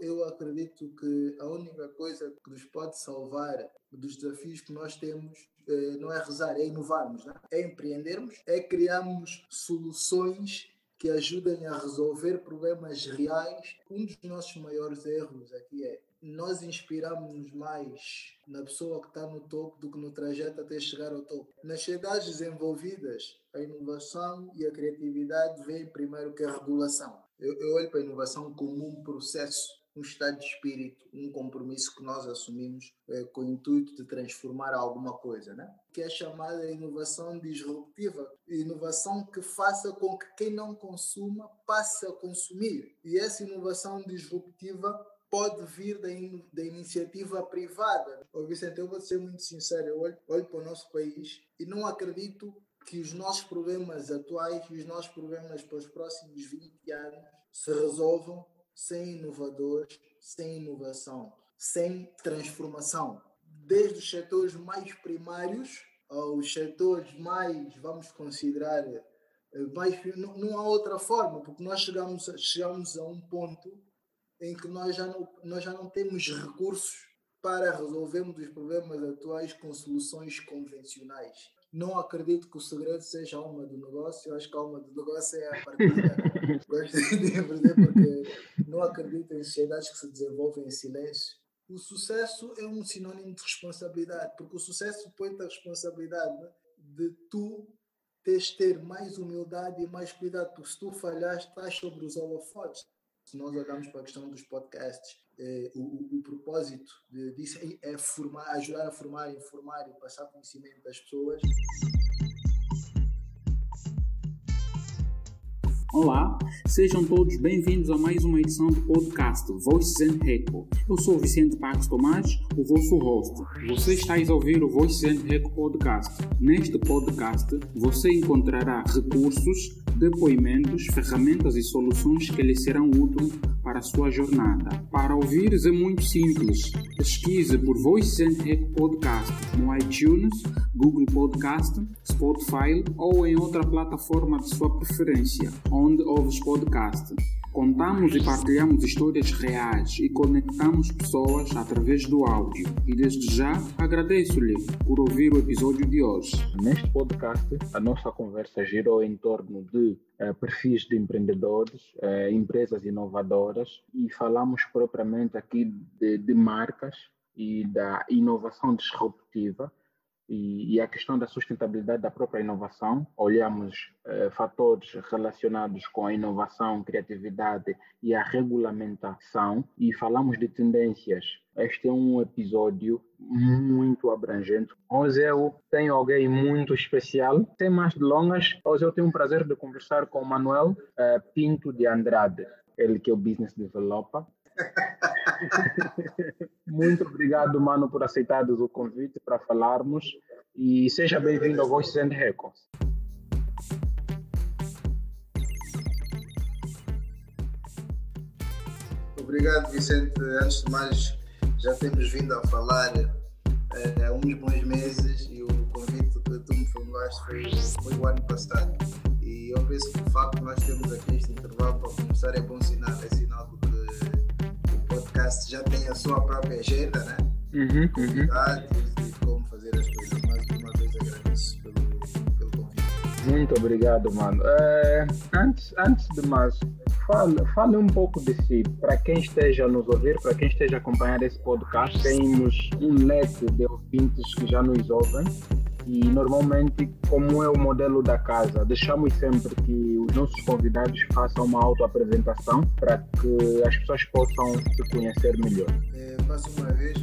Eu acredito que a única coisa que nos pode salvar dos desafios que nós temos eh, não é rezar, é inovarmos, né? é empreendermos, é criarmos soluções que ajudem a resolver problemas reais. Um dos nossos maiores erros aqui é nós inspiramos mais na pessoa que está no topo do que no trajeto até chegar ao topo. Nas sociedades desenvolvidas, a inovação e a criatividade vêm primeiro que a regulação. Eu, eu olho para a inovação como um processo, um estado de espírito, um compromisso que nós assumimos é, com o intuito de transformar alguma coisa, né? que é chamada inovação disruptiva. Inovação que faça com que quem não consuma passe a consumir. E essa inovação disruptiva pode vir da, in, da iniciativa privada. Ô Vicente, eu vou ser muito sincero, eu olho, olho para o nosso país e não acredito que os nossos problemas atuais e os nossos problemas para os próximos 20 anos se resolvam sem inovadores, sem inovação, sem transformação. Desde os setores mais primários aos setores mais, vamos considerar, eh, mais, não, não há outra forma, porque nós chegamos, chegamos a um ponto em que nós já não, nós já não temos recursos para resolvermos os problemas atuais com soluções convencionais. Não acredito que o segredo seja a alma do negócio, eu acho que a alma do negócio é a partida. Gosto de dizer porque não acredito em sociedades que se desenvolvem em silêncio. O sucesso é um sinônimo de responsabilidade, porque o sucesso põe-te a responsabilidade né, de tu teres ter mais humildade e mais cuidado, porque se tu falhaste, estás sobre os holofotes se nós olharmos para a questão dos podcasts, eh, o, o, o, propósito disso é, é formar, ajudar a formar, informar e passar conhecimento das pessoas. Olá, sejam todos bem-vindos a mais uma edição do podcast Voices and Echo. Eu sou Vicente Pax Tomás, o vosso host. Você está a ouvir o Voices and Echo podcast. Neste podcast, você encontrará recursos depoimentos, ferramentas e soluções que lhe serão úteis para a sua jornada. Para ouvires é muito simples. Pesquise por Voice and Podcast no iTunes, Google Podcast, Spotify ou em outra plataforma de sua preferência, onde ouves podcast. Contamos e partilhamos histórias reais e conectamos pessoas através do áudio. E desde já agradeço-lhe por ouvir o episódio de hoje. Neste podcast, a nossa conversa girou em torno de uh, perfis de empreendedores, uh, empresas inovadoras e falamos propriamente aqui de, de marcas e da inovação disruptiva e, e a questão da sustentabilidade da própria inovação. Olhamos eh, fatores relacionados com a inovação, criatividade e a regulamentação e falamos de tendências. Este é um episódio muito abrangente. Hoje eu tenho alguém muito especial. Sem mais delongas, hoje eu tenho o prazer de conversar com o Manuel eh, Pinto de Andrade, ele que é o Business Developer. Muito obrigado, mano, por aceitares o convite para falarmos e seja bem-vindo ao Voices and Records. Obrigado, Vicente. Antes de mais, já temos vindo a falar eh, há uns bons meses e o convite que tu me formulaste foi, foi o ano passado. E eu penso que o facto de nós termos aqui este intervalo para começar é bom sinal, é sinal de podcast já tem a sua própria agenda, né? Uhum. Convidados uhum. e como fazer as coisas. Mais uma vez agradeço pelo, pelo convite. Muito obrigado, mano. É, antes, antes de mais, fale, fale um pouco de si. Para quem esteja a nos ouvir, para quem esteja a acompanhar esse podcast, temos um leque de ouvintes que já nos ouvem e normalmente, como é o modelo da casa, deixamos sempre que os nossos convidados façam uma autoapresentação para que as pessoas possam se conhecer melhor. É, mais uma vez,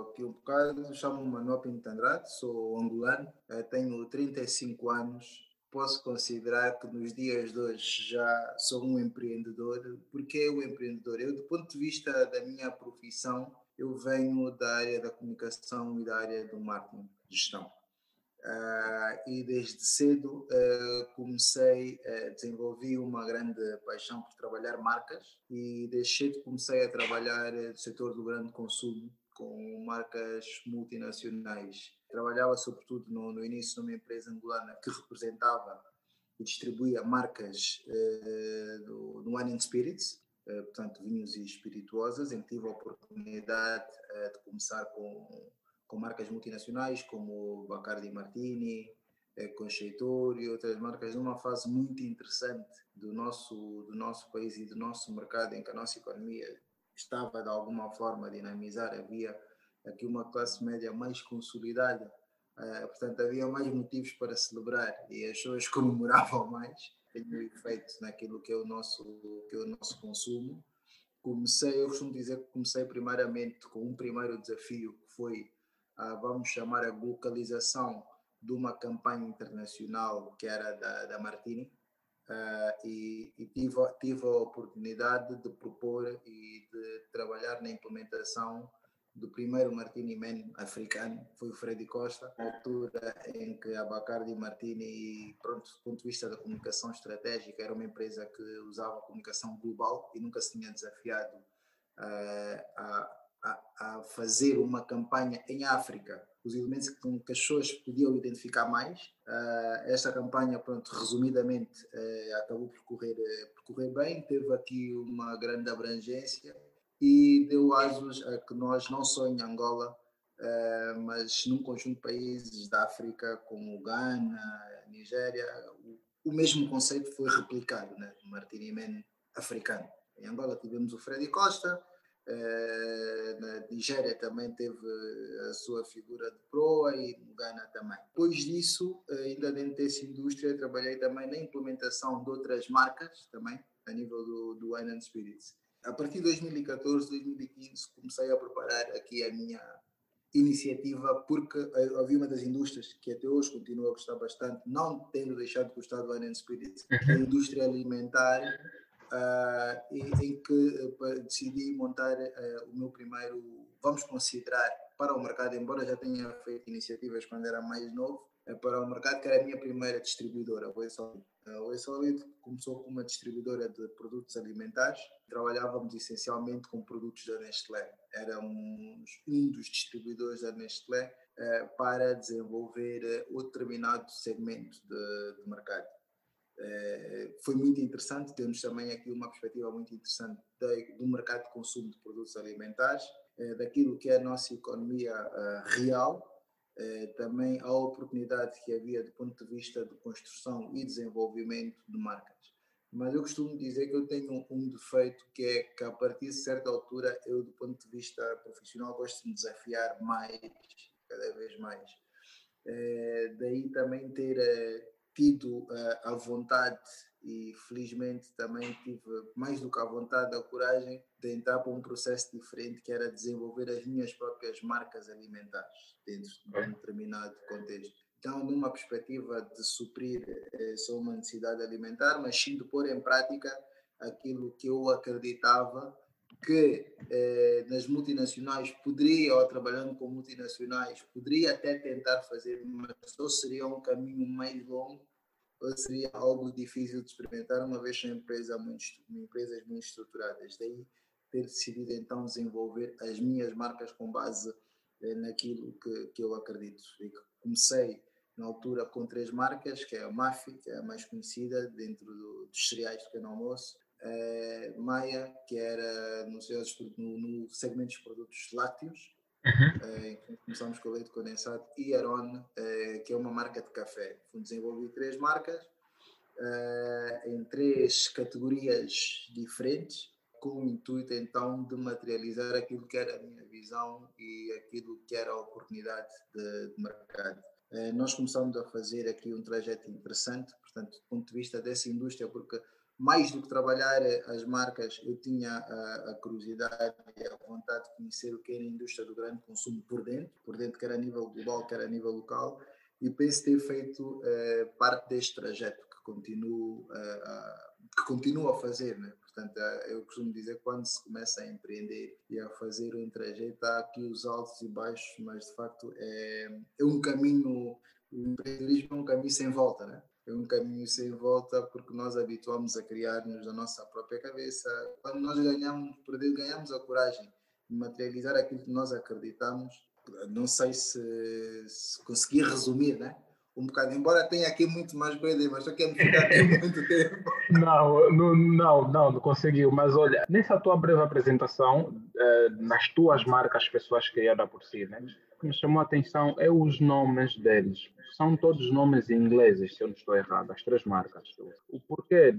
aqui um bocado, chamo-me Manuel Pinto Andrade, sou angolano, é, tenho 35 anos, posso considerar que nos dias de hoje já sou um empreendedor. Porque o empreendedor? Eu, do ponto de vista da minha profissão, eu venho da área da comunicação e da área do marketing gestão. Uh, e desde cedo uh, comecei, uh, desenvolvi uma grande paixão por trabalhar marcas e desde cedo comecei a trabalhar no setor do grande consumo com marcas multinacionais. Trabalhava sobretudo no, no início numa empresa angolana que representava e distribuía marcas uh, do, do Wine and Spirits, portanto, vinhos e espirituosas, em que tive a oportunidade de começar com, com marcas multinacionais como Bacardi Martini, Concheitor e outras marcas, numa fase muito interessante do nosso, do nosso país e do nosso mercado, em que a nossa economia estava de alguma forma a dinamizar, havia aqui uma classe média mais consolidada, uh, portanto havia mais motivos para celebrar e as pessoas comemoravam mais, um efeito naquilo que é o nosso, que é o nosso consumo. Comecei, eu costumo dizer que comecei primeiramente com um primeiro desafio que foi, vamos chamar a localização de uma campanha internacional que era da, da Martini, Uh, e, e tive, tive, a oportunidade de propor e de trabalhar na implementação do primeiro Martini Man africano, foi o Freddy Costa, na altura em que a Bacardi Martini, pronto, do ponto de vista da comunicação estratégica, era uma empresa que usava comunicação global e nunca se tinha desafiado uh, a, a, a fazer uma campanha em África os elementos com que as pessoas podiam identificar mais. Uh, esta campanha, pronto, resumidamente, uh, acabou por correr, uh, por correr bem, teve aqui uma grande abrangência e deu asos a que nós, não só em Angola, mas num conjunto de países da África, como Ghana, Nigéria, o, o mesmo conceito foi replicado, né? Man africano. Em Angola tivemos o Freddy Costa, na Nigéria também teve a sua figura de proa e no Ghana também. Depois disso, ainda dentro dessa indústria, trabalhei também na implementação de outras marcas também, a nível do, do Wine and Spirits. A partir de 2014, 2015, comecei a preparar aqui a minha iniciativa, porque havia uma das indústrias que até hoje continua a gostar bastante, não tendo deixado de gostar do Wine and Spirits, a indústria alimentar uh, em que uh, decidi montar uh, o meu primeiro, vamos considerar, para o mercado, embora já tenha feito iniciativas quando era mais novo, para o mercado, que era a minha primeira distribuidora, a Oi Solid. A Oi Solid começou como uma distribuidora de produtos alimentares, trabalhávamos essencialmente com produtos da Nestlé. Éramos um dos distribuidores da Nestlé para desenvolver outro determinado segmento de, de mercado. Eh, foi muito interessante. Temos também aqui uma perspectiva muito interessante do mercado de consumo de produtos alimentares, eh, daquilo que é a nossa economia eh, real, também a oportunidade que havia do ponto de vista de construção e desenvolvimento de marcas. Mas eu costumo dizer que eu tenho um defeito que é que a partir de certa altura eu, do ponto de vista profissional, gosto de me desafiar mais, cada vez mais. daí também ter tido a vontade e felizmente também tive mais do que a vontade, a coragem de entrar para um processo diferente que era desenvolver as minhas próprias marcas alimentares dentro de um determinado contexto. Então, numa perspectiva de suprir eh, só uma necessidade alimentar, mas sim de pôr em prática aquilo que eu acreditava que eh, nas multinacionais poderia, ou trabalhando com multinacionais, poderia até tentar fazer, mas só seria um caminho mais longo ou seria algo difícil de experimentar, uma vez são empresa muito, empresas muito estruturadas. Daí ter decidido então desenvolver as minhas marcas com base eh, naquilo que, que eu acredito. E comecei na altura com três marcas, que é a Mafi, que é a mais conhecida dentro do, dos cereais de pequeno almoço, é, Maia, que era no, no, no segmento dos produtos lácteos, uhum. começamos com o leite condensado, e Aron, é, que é uma marca de café. Fui desenvolver três marcas em três categorias diferentes, com o intuito então de materializar aquilo que era a minha visão e aquilo que era a oportunidade de, de mercado. Nós começamos a fazer aqui um trajeto interessante, portanto, do ponto de vista dessa indústria, porque mais do que trabalhar eh, as marcas, eu tinha a, a, curiosidade e a vontade de conhecer o que era a indústria do grande consumo por dentro, por dentro, quer a nível global, quer a nível local, e penso ter feito eh, parte deste trajeto que continuo, eh, que continuo a fazer. Né? Portanto, eu costumo dizer que quando se começa a empreender e a fazer um trajeto, há aqui os altos e baixos, mas de facto é, é um caminho, o empreendedorismo é um caminho sem volta, né? É um caminho sem volta porque nós habituamos a criar-nos na nossa própria cabeça. Quando nós ganhamos, perder, ganhamos a coragem de materializar aquilo que nós acreditamos, não sei se, se conseguir resumir, né? Um bocado, embora tenha aqui muito mais coisa, mas só quero ficar aqui muito tempo. Não, não, não, não, não conseguiu. Mas olha, nessa tua breve apresentação, eh, nas tuas marcas pessoas criadas por si, né? O que me chamou a atenção é os nomes deles. São todos nomes ingleses, se eu não estou errado, as três marcas. O porquê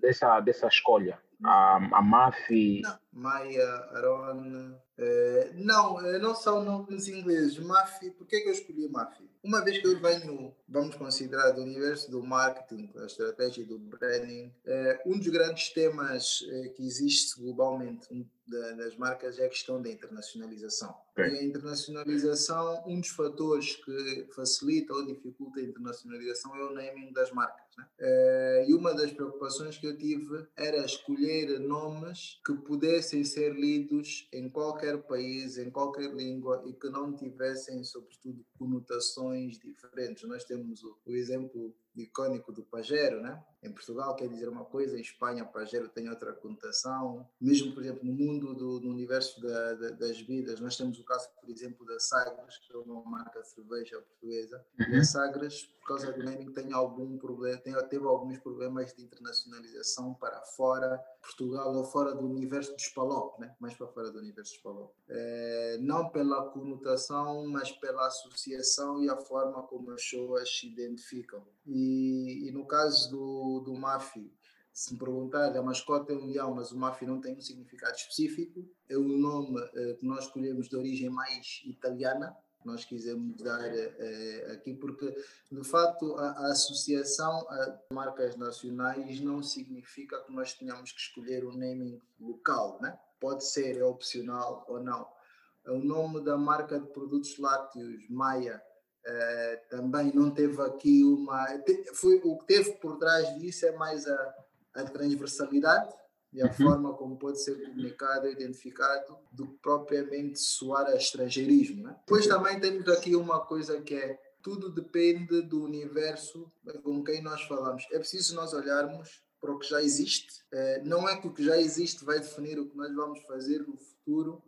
dessa, dessa escolha? A, a Mafi. Maia, Aron. Eh, não, eh, não são nomes ingleses. Mafi, por que, eu escolhi Mafi? Uma vez que eu venho, vamos considerar, do universo do marketing, da estratégia do branding, eh, um dos grandes temas que existe globalmente das marcas é a questão da internacionalização. Okay. E a internacionalização, um dos fatores que facilita ou dificulta a internacionalização é o naming das marcas. Né? E uma das preocupações que eu tive era escolher nomes que pudessem ser lidos em qualquer país, em qualquer língua e que não tivessem, sobretudo, conotações diferentes. Nós temos o, o exemplo icônico do Pajero, né? Em Portugal quer dizer uma coisa, em Espanha Pajero tem outra conotação. Mesmo, por exemplo, no mundo do no universo da, da, das vidas, nós temos o caso, por exemplo, da Sagres, que é uma marca de cerveja portuguesa. Uhum. E a Sagres, por causa do naming, tem algum problema, tem, teve alguns problemas de internacionalização para fora Portugal ou fora do universo dos Palop, né? Mais para fora do universo dos Palop. É, não pela conotação, mas pela associação e a forma como as pessoas se identificam. E, e no caso do, do MAFI, se me perguntar, a mascota é um leão, mas o MAFI não tem um significado específico. É um nome eh, que nós escolhemos de origem mais italiana, nós quisemos dar eh, aqui, porque de facto a, a, associação a marcas nacionais não significa que nós tenhamos que escolher um naming local, né? pode ser é opcional ou não. O nome da marca de produtos lácteos, Maia, eh, também não teve aqui uma. Foi, o que teve por trás disso é mais a, a transversalidade e a uhum. forma como pode ser comunicado e identificado do que propriamente soar a estrangeirismo. Né? Depois também temos aqui uma coisa que é tudo depende do universo com quem nós falamos. É preciso nós olharmos para o que já existe. É, não é que o que já existe vai definir o que nós vamos fazer no futuro,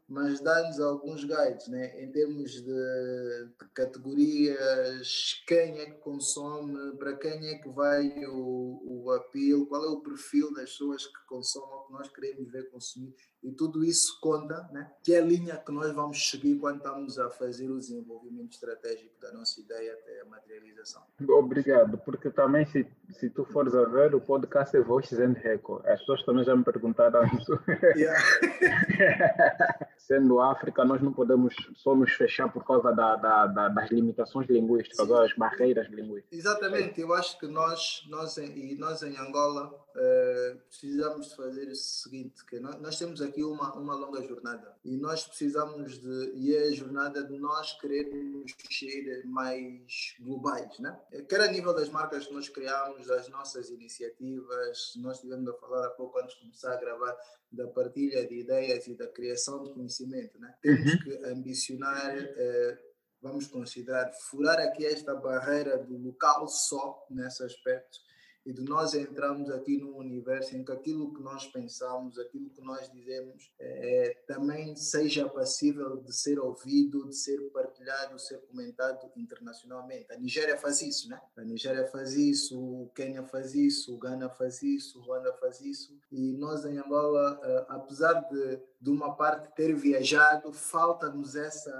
mas dá-nos alguns guides, né? em termos de, de, categorias, quem é que consome, para quem é que vai o, o apelo, qual é o perfil das pessoas que consomem o que nós queremos ver consumir e tudo isso conta, né? que é a linha que nós vamos seguir quando estamos a fazer o desenvolvimento estratégico da nossa ideia até a materialização. Obrigado, porque também se, se tu fores a ver, o podcast é Voices and Record. As pessoas também já me perguntaram isso. Yeah. Sendo África, nós não podemos só nos fechar por causa da, da, da, das limitações linguísticas, Sim. as barreiras linguísticas. Exatamente, eu acho que nós, nós, e nós em Angola, uh, precisamos de fazer o seguinte, que nós, nós temos aqui uma, uma longa jornada e nós precisamos de, e é a jornada de nós querermos ser mais globais, né? Quer a nível das marcas que nós criamos, das nossas iniciativas, nós estivemos a falar há pouco antes de começar a gravar da partilha de ideias e da criação de conhecimento, né? Temos uhum. que ambicionar eh, vamos considerar furar aqui esta barreira do local só nesse aspecto e de nós entrarmos aqui num universo em que aquilo que nós pensamos, aquilo que nós dizemos, é, também seja passível de ser ouvido, de ser partilhado, ser comentado internacionalmente. A Nigéria faz isso, né? A Nigéria faz isso, o Quênia faz isso, o Ghana faz isso, o Ruanda faz isso. E nós em Angola, eh, apesar de, de uma parte ter viajado, falta-nos essa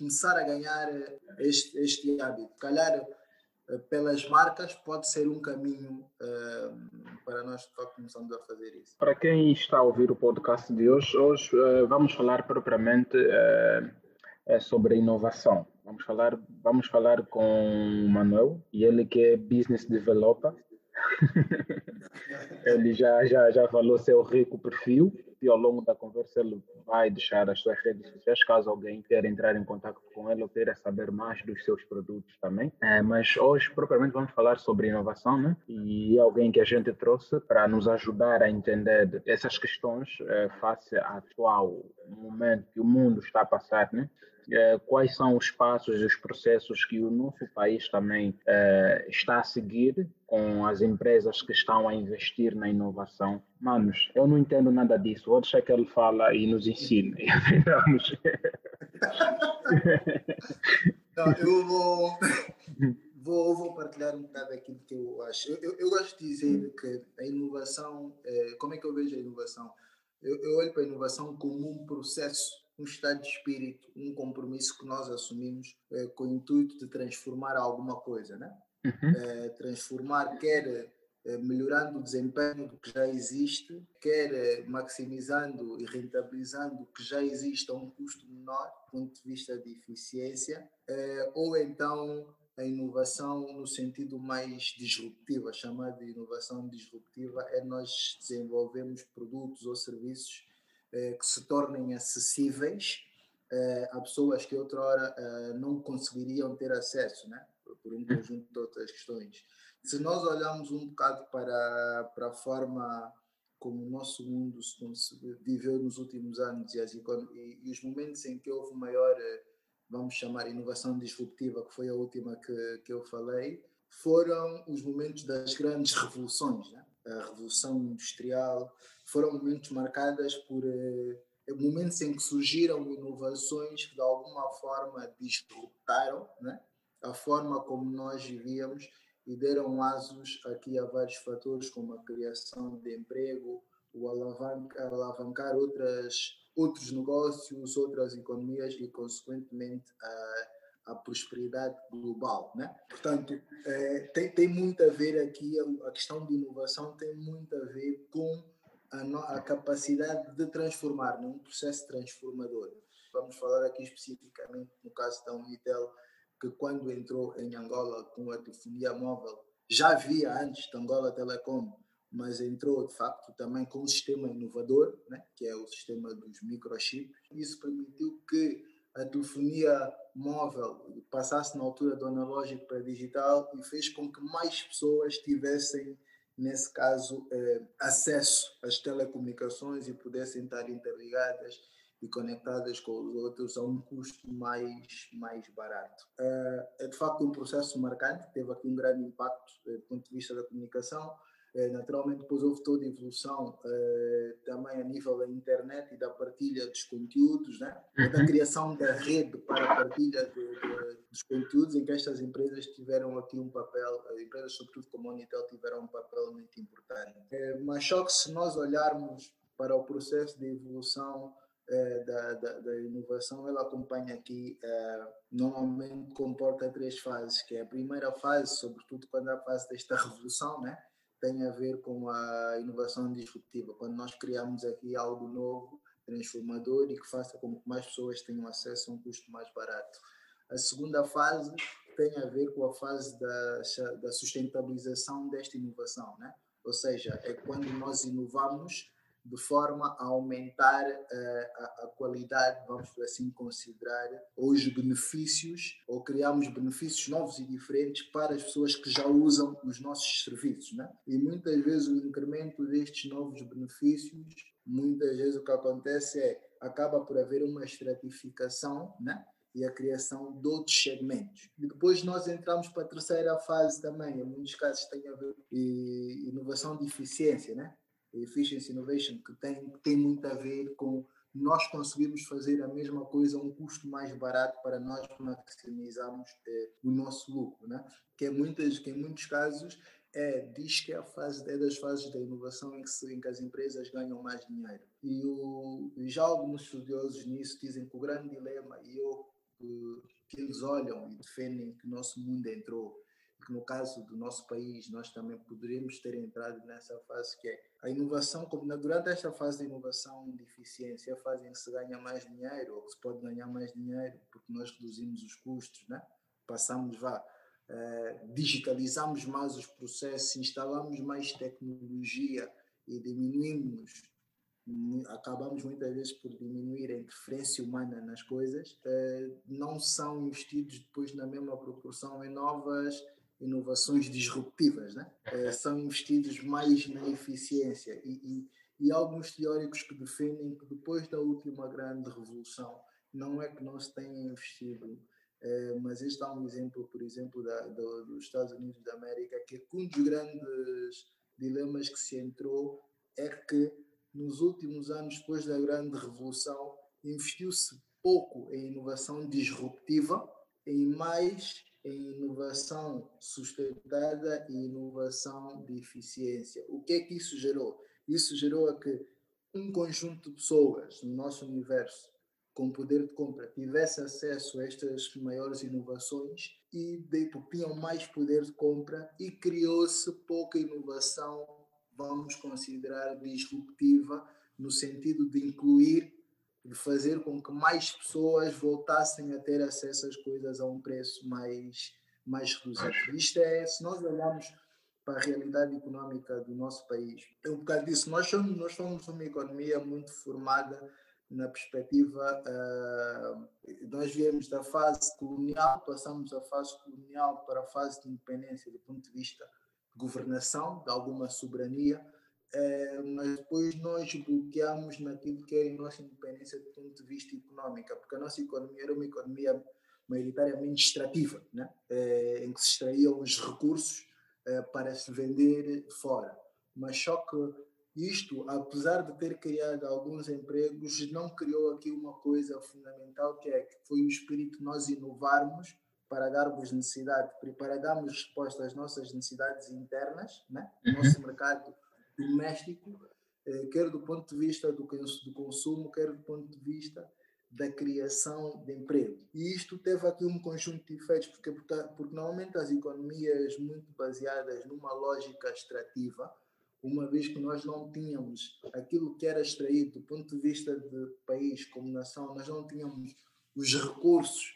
começar a ganhar este, este hábito. Calhar eh, pelas marcas pode ser um caminho uh, para nós estar começando a fazer isso. Para quem está a ouvir o podcast de hoje, hoje uh, vamos falar propriamente uh, sobre inovação. Vamos falar, vamos falar com o Manuel, e ele que é Business Developer. ele já, já, já falou seu rico perfil e ao longo da conversa ele vai deixar as suas redes sociais caso alguém queira entrar em contato com ele ou queira saber mais dos seus produtos também. É, mas hoje, propriamente, vamos falar sobre inovação, né? E alguém que a gente trouxe para nos ajudar a entender essas questões é, face ao atual momento que o mundo está a passar, né? É, quais são os passos e os processos que o nosso país também é, está a seguir com as empresas que estão a investir na inovação. Manos, eu não entendo nada disso. Vou deixar que ele fala e nos ensine. não, eu vou, vou, vou partilhar um bocado aquilo que eu acho. Eu, eu, gosto de dizer que a inovação, é, como é que eu vejo a inovação? Eu, eu olho para a inovação como um processo, um estado de espírito, um compromisso que nós assumimos é, com o intuito de transformar alguma coisa, né? Uhum. É, transformar quer é, melhorando o desempenho do que já existe, quer maximizando e rentabilizando o que já existe a um custo menor, do ponto de vista de eficiência, ou então a inovação no sentido mais disruptiva, chamada de inovação disruptiva, é nós desenvolvemos produtos ou serviços eh, que se tornem acessíveis eh, a pessoas que outrora eh, não conseguiriam ter acesso, né? por um conjunto de outras questões. Se nós olharmos um bocado para, para a forma como o nosso mundo se viveu nos últimos anos e, as, e, e os momentos em que houve maior vamos chamar inovação disruptiva, que foi a última que, que eu falei, foram os momentos das grandes revoluções. Né? A revolução industrial foram momentos marcados por eh, momentos em que surgiram inovações que de alguma forma disruptaram né? a forma como nós vivíamos e deram asos aqui a vários fatores como a criação de emprego, o alavancar, alavancar outras outros negócios, outras economias e, consequentemente, a, a prosperidade global. Né? Portanto, é, tem, tem muito a ver aqui, a, questão de inovação tem muito a ver com a, a capacidade de transformar, num processo transformador. Vamos falar aqui especificamente no caso da Unitel, que quando entrou em Angola com a telefonia móvel, já havia antes da Angola Telecom mas entrou de facto também com um sistema inovador, né, que é o sistema dos microchips. Isso permitiu que a telefonia móvel passasse na altura do analógico para digital e fez com que mais pessoas tivessem, nesse caso, eh, acesso às telecomunicações e pudessem estar interligadas e conectadas com os outros a um custo mais, mais barato. Eh, é de facto um processo marcante, teve aqui um grande impacto eh, do ponto de vista da comunicação, naturalmente, depois houve toda a evolução uh, também a nível da internet e da partilha dos conteúdos, né? Uhum. da criação da rede para a partilha de, de, dos conteúdos, em que estas empresas tiveram aqui um papel, eh, empresas, sobretudo como a Unitel, tiveram um papel muito importante. Mas só que se nós olharmos para o processo de evolução da, da, da, inovação, ela acompanha aqui, normalmente comporta três fases, que é a primeira fase, sobretudo quando é a fase desta revolução, né? Tem a ver com a inovação disruptiva, quando nós criamos aqui algo novo, transformador e que faça com que mais pessoas tenham acesso a um custo mais barato. A segunda fase tem a ver com a fase da, da sustentabilização desta inovação, né? ou seja, é quando nós inovamos de forma a aumentar uh, a, a, qualidade, vamos assim considerar, ou os benefícios, ou criamos benefícios novos e diferentes para as pessoas que já usam os nossos serviços. Né? E muitas vezes o incremento destes novos benefícios, muitas vezes o que acontece é acaba por haver uma estratificação, né? e a criação de outros segmentos. E depois nós entramos para a terceira fase também, em muitos casos tem a ver com inovação de eficiência, né? Efficiency Innovation, que tem, tem muito a ver com nós conseguirmos fazer a mesma coisa a um custo mais barato para nós maximizarmos eh, o nosso lucro, né? que, é muitas, que em muitos casos é, diz que é, fase, é das fases da inovação em que, se, em que as empresas ganham mais dinheiro. E o, já alguns estudiosos nisso dizem que o grande dilema, e eu, que eles olham e defendem que o nosso mundo entrou no caso do nosso país nós também poderíamos ter entrado nessa fase que é a inovação, como durante esta fase de inovação de eficiência, a fase em que se ganha mais dinheiro ou que se pode ganhar mais dinheiro porque nós reduzimos os custos, né? passamos, vá, eh, digitalizamos mais os processos, instalamos mais tecnologia e diminuímos acabamos muitas vezes por diminuir a interferência humana nas coisas, eh, não são investidos depois na mesma proporção em novas inovações disruptivas, né? É, são investidos mais na eficiência e, e, e, alguns teóricos que defendem que depois da última grande revolução não é que não se tenha investido, é, mas este é um exemplo, por exemplo, da, do, dos Estados Unidos da América, que um dos grandes dilemas que se entrou é que nos últimos anos, depois da grande revolução, investiu-se pouco em inovação disruptiva, em mais em inovação sustentada e inovação de eficiência. O que é que isso gerou? Isso gerou a que um conjunto de pessoas no nosso universo com poder de compra tivesse acesso a estas maiores inovações e de, tinham mais poder de compra e criou-se pouca inovação, vamos considerar disruptiva, no sentido de incluir, de fazer com que mais pessoas voltassem a ter acesso às coisas a um preço mais, mais reduzido. Isto é, se nós olharmos para a realidade econômica do nosso país, é um bocado disso. Nós somos, nós somos uma economia muito formada na perspectiva, uh, nós viemos da fase colonial, passamos da fase colonial para a fase de independência do ponto de vista de governação, de alguma soberania, uh, mas depois nós bloqueamos naquilo que era a nossa independência do ponto de vista econômico, porque a nossa economia era uma economia maioritariamente extrativa, né? Uh, em que se extraíam os recursos para se vender fora. Mas só que isto, apesar de ter criado alguns empregos, não criou aqui uma coisa fundamental que é que foi o espírito de nós inovarmos para darmos necessidade, para darmos resposta às nossas necessidades internas, né? Uhum. nosso mercado doméstico, eh, quer do ponto de vista do, do consumo, quer do ponto de vista da criação de emprego. E isto teve aqui um conjunto de efeitos, porque, porque normalmente as economias muito baseadas numa lógica extrativa, uma vez que nós não tínhamos aquilo que era extraído do ponto de vista de país como nação, nós não tínhamos os recursos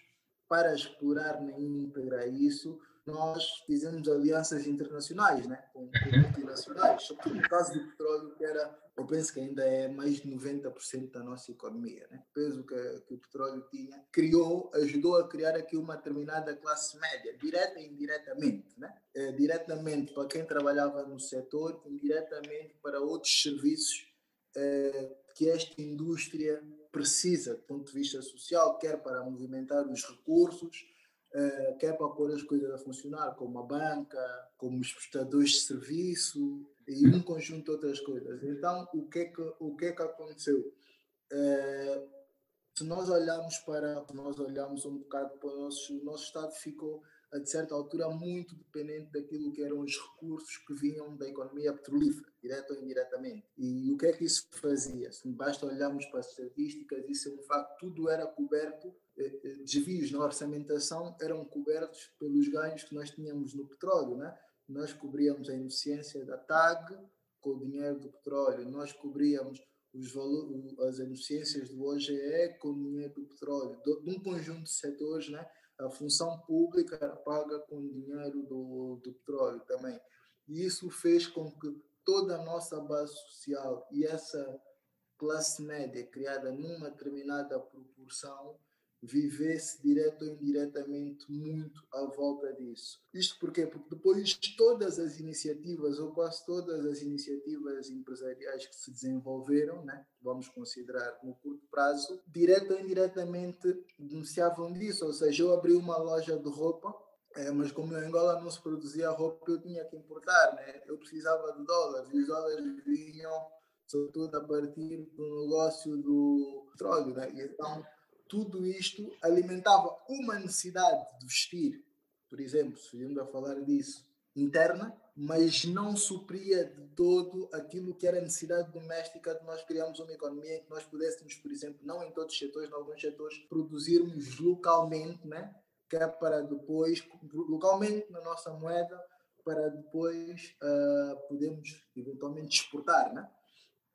para explorar nem integrar isso, nós fizemos alianças internacionais né, com, multinacionais, sobretudo no caso do petróleo, que era, eu penso que ainda é mais de 90% da nossa economia. Né? O peso que, que, o petróleo tinha, criou, ajudou a criar aqui uma determinada classe média, direta e indiretamente. Né? É, diretamente para quem trabalhava no setor, indiretamente para outros serviços é, que esta indústria precisa, do ponto de vista social, quer para movimentar os recursos, uh, que é para pôr as coisas a funcionar, como a banca, como os prestadores de serviço e um conjunto de outras coisas. Então, o que é que, o que, é que aconteceu? Uh, se nós olharmos para nós olhamos um bocado para o nosso, o nosso Estado ficou a certa altura muito dependente daquilo que eram os recursos que vinham da economia petrolífera, direto ou indiretamente. E o que é que isso fazia? Se basta olharmos para as estatísticas, isso é um facto, tudo era coberto, eh, eh, desvios na orçamentação eram cobertos pelos ganhos que nós tínhamos no petróleo, né? Nós cobríamos a ineficiência da TAG com o dinheiro do petróleo, nós cobríamos os valores, as ineficiências do OGE com o dinheiro do petróleo, de um conjunto de setores, né? A função pública era paga com dinheiro do, do petróleo também. E isso fez com que toda a nossa base social e essa classe média criada numa determinada proporção vivesse direto ou indiretamente muito à volta disso. Isto porquê? Porque depois todas as iniciativas, ou quase todas as iniciativas empresariais que se desenvolveram, né, vamos considerar no curto prazo, direto ou indiretamente beneficiavam disso. Ou seja, eu abri uma loja de roupa, é, mas como em Angola não se produzia roupa, eu tinha que importar, né? eu precisava de dólares, e os dólares vinham sobretudo a partir do negócio do petróleo. Né? E então tudo isto alimentava uma necessidade de vestir, por exemplo, se viemos a falar disso, interna, mas não supria de todo aquilo que era a necessidade doméstica de nós criarmos uma economia em que nós pudéssemos, por exemplo, não em todos os setores, em alguns setores, produzirmos localmente, né? que é para depois, localmente na nossa moeda, para depois uh, podermos eventualmente exportar, né?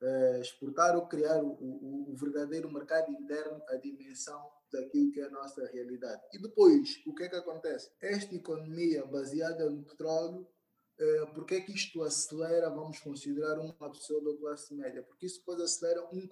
Uh, exportar ou criar o, o, o, verdadeiro mercado interno, a dimensão daquilo que é a nossa realidade. E depois, o que é que acontece? Esta economia baseada no petróleo, por que é que isto acelera, vamos considerar uma pseudo classe média? Porque isso depois acelera, um,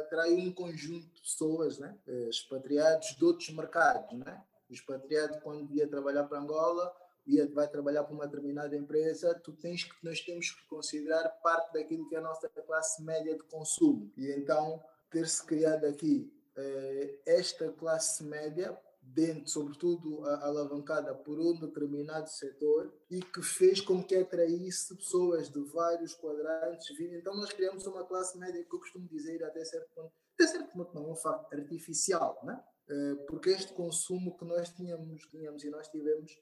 atrai um conjunto de pessoas, né? Uh, expatriados de outros mercados, né? O expatriado, quando ia trabalhar para Angola, e vai trabalhar para uma determinada empresa, tu tens que nós temos que considerar parte daquilo que é a nossa classe média de consumo. E então ter-se criado aqui eh, esta classe média dentro, sobretudo alavancada por um determinado setor e que fez com que atraísse pessoas de vários quadrantes. Então nós criamos uma classe média que eu costumo dizer até certo ponto, até certo ponto não, é um facto artificial, né? eh, porque este consumo que nós tínhamos, tínhamos e nós tivemos,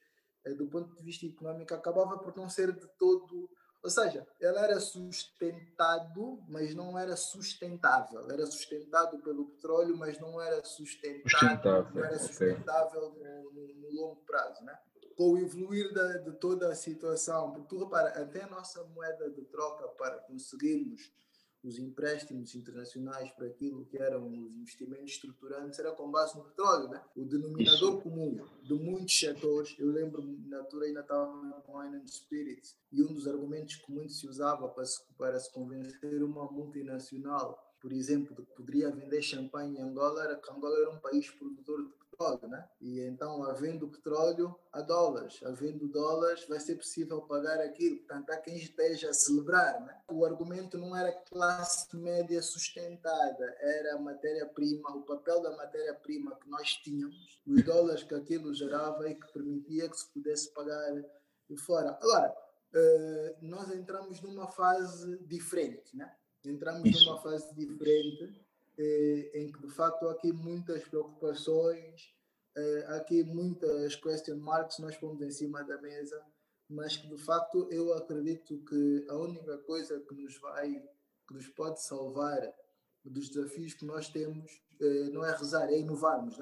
do ponto de vista económico, acabava por não ser de todo. Ou seja, ele era sustentado, mas não era sustentável. Era sustentado pelo petróleo, mas não era sustentado, não era sustentável okay. no, no, no, longo prazo. Né? Com o evoluir da, de toda a situação, porque tu repara, até a nossa moeda de troca para conseguirmos os empréstimos internacionais para aquilo que eram os investimentos estruturantes era com base no petróleo, né? O denominador comum de muitos setores, eu lembro na altura ainda estava com Wine and Spirits e um dos argumentos que muito se usava para se, para se convencer uma multinacional, por exemplo, de que poderia vender champanhe em Angola, era que Angola era um país produtor de petróleo, né? E então, havendo petróleo, há dólares. Havendo dólares, vai ser possível pagar aquilo. Portanto, há quem esteja a celebrar, né? O argumento não era classe média sustentada, era a matéria-prima, o papel da matéria-prima que nós tínhamos, os dólares que aquilo gerava e que permitia que se pudesse pagar de fora. Agora, uh, nós entramos numa fase diferente, né? Entramos numa fase diferente eh, em que de facto há aqui muitas preocupações, eh, há aqui muitas question marks nós pomos em cima da mesa, mas que de facto eu acredito que a única coisa que nos vai, que nos pode salvar dos desafios que nós temos eh, não é rezar, é inovarmos?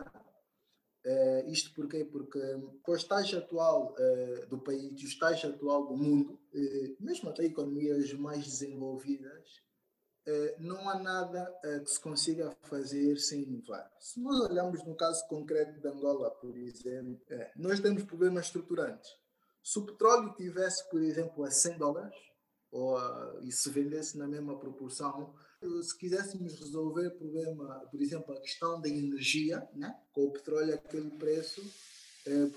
Uh, isto porquê? Porque com o estágio atual uh, do país, o estágio atual do mundo, uh, mesmo até economias mais desenvolvidas, não há nada eh, que se consiga fazer sem inovar. Se nós olharmos no caso concreto de Angola, por exemplo, eh, nós temos problemas estruturantes. Se o petróleo tivesse, por exemplo, a 100 dólares, ou e se vendesse na mesma proporção, se quiséssemos resolver o problema, por exemplo, a questão da energia, né? com o petróleo aquele preço, eh,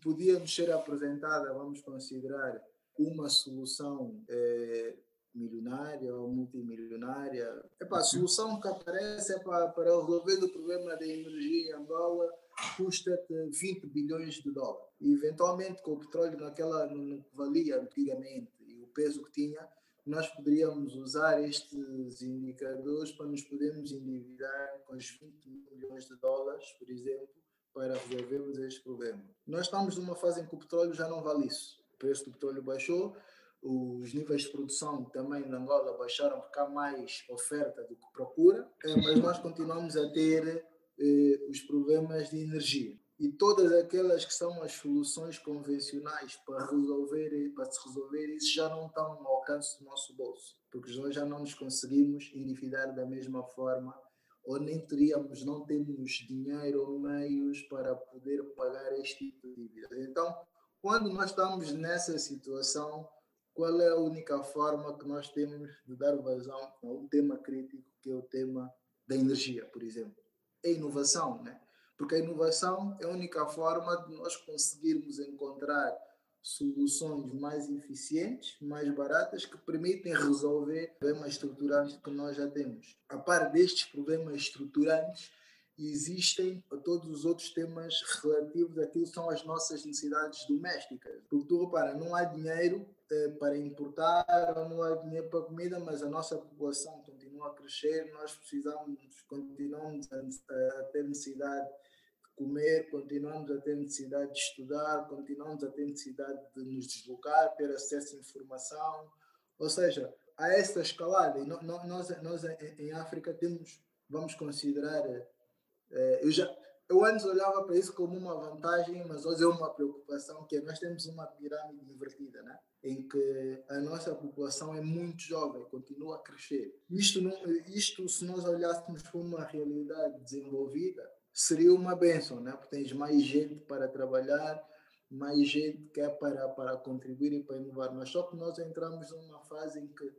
podíamos ser apresentada, vamos considerar, uma solução eh, milionária ou multimilionária. Epá, a solução que aparece é para, para resolver o problema da energia em Angola custa 20 bilhões de dólares. E eventualmente com o petróleo naquela no que valia antigamente e o peso que tinha, nós poderíamos usar estes indicadores para nos podermos endividar com os 20 milhões de dólares, por exemplo, para resolvermos este problema. Nós estamos numa fase em que o petróleo já não vale isso. O preço do petróleo baixou, os níveis de produção também na Angola baixaram porque há mais oferta do que procura, eh, mas nós continuamos a ter eh, os problemas de energia. E todas aquelas que são as soluções convencionais para resolver, para se resolver isso já não estão ao alcance do nosso bolso, porque nós já não nos conseguimos endividar da mesma forma ou nem teríamos, não temos dinheiro ou meios para poder pagar este tipo de dívida. Então, quando nós estamos nessa situação, qual é a única forma que nós temos de dar vazão a um tema crítico, que é o tema da energia, por exemplo? É inovação, né? Porque a inovação é a única forma de nós conseguirmos encontrar soluções mais eficientes, mais baratas, que permitem resolver problemas estruturantes que nós já temos. A par destes problemas estruturantes, existem todos os outros temas relativos àquilo que são as nossas necessidades domésticas. Porque tu repara, não há dinheiro eh, para importar, não há dinheiro para comida, mas a nossa população continua a crescer, nós precisamos, continuamos a, a ter necessidade de comer, continuamos a ter necessidade de estudar, continuamos a ter necessidade de nos deslocar, ter acesso à informação. Ou seja, há essa escalada. E nós, nós, nós em África temos, vamos considerar é, eu, já, eu antes olhava para isso como uma vantagem, mas hoje é uma preocupação, que é nós temos uma pirâmide invertida, né? em que a nossa população é muito jovem, continua a crescer. Isto, não, isto se nós olhássemos para uma realidade desenvolvida, seria uma benção, né? porque tens mais gente para trabalhar, mais gente que é para, para contribuir e para inovar. Mas só que nós entramos numa fase em que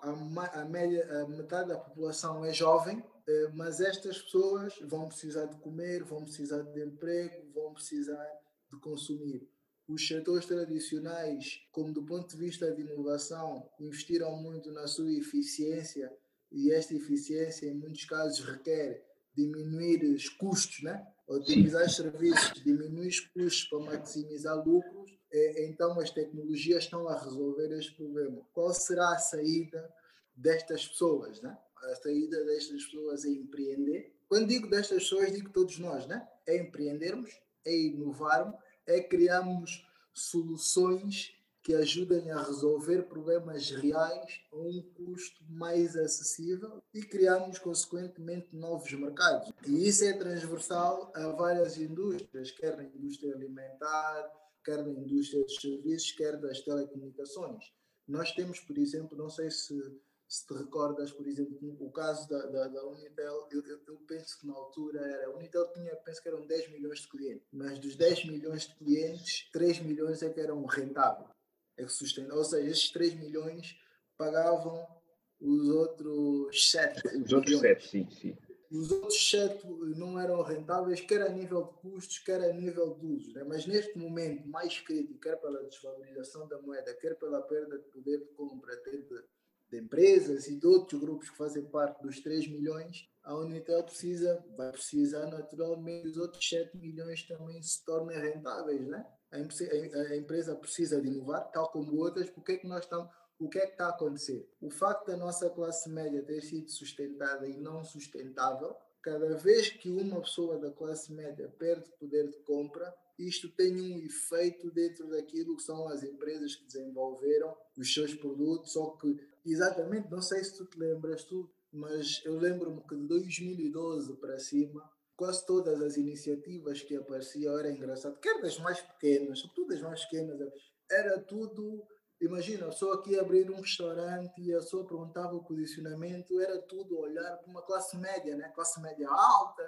a, a, média, a metade da população é jovem, mas estas pessoas vão precisar de comer, vão precisar de emprego, vão precisar de consumir. Os setores tradicionais, como do ponto de vista de inovação, investiram muito na sua eficiência e esta eficiência, em muitos casos, requer diminuir os custos, né? otimizar os serviços, diminuir os custos para maximizar lucros. Eh, então, as tecnologias estão a resolver este problema. Qual será a saída destas pessoas? Né? A saída destas pessoas é empreender, Quando digo destas pessoas, digo todos nós, né? É empreendermos, é inovarmos, é criarmos soluções que ajudem a resolver problemas reais a um custo mais acessível e criarmos, consequentemente, novos mercados. E isso é transversal a várias indústrias, quer na indústria alimentar, quer na indústria dos serviços, quer das telecomunicações. Nós temos, por exemplo, não sei se, se te recordas, por exemplo, o caso da, da, da Unitel, eu, eu, eu, penso que na altura era, a Unitel tinha, penso que eram 10 milhões de clientes, mas dos 10 milhões de clientes, 3 milhões é que eram rentáveis é que sustenta. Ou seja, esses 3 milhões pagavam os outros 7. Os outros 7, sim, sim. Os outros 7 não eram rentáveis, quer a nível de custos, quer a nível de uso. Né? Mas neste momento mais crítico, quer pela desvalorização da moeda, quer pela perda de poder de compra de, de empresas e de outros grupos que fazem parte dos 3 milhões, a Unitel precisa, vai precisar naturalmente os outros 7 milhões também se tornem rentáveis, né? a empresa precisa de inovar, tal como outras, porque é que nós estamos, o que é que está a acontecer? O facto da nossa classe média ter sido sustentada e não sustentável, cada vez que uma pessoa da classe média perde poder de compra, isto tem um efeito dentro daquilo que são as empresas que desenvolveram os seus produtos, ou que, exatamente, não sei se tu te lembras, tu, mas eu lembro-me que de 2012 para cima, quase todas as iniciativas que apareciam era engraçado, quer das mais pequenas, sobretudo das mais pequenas, era tudo. Imagina, a pessoa aqui abrir um restaurante e a pessoa perguntava o posicionamento, era tudo olhar para uma classe média, né? classe média alta.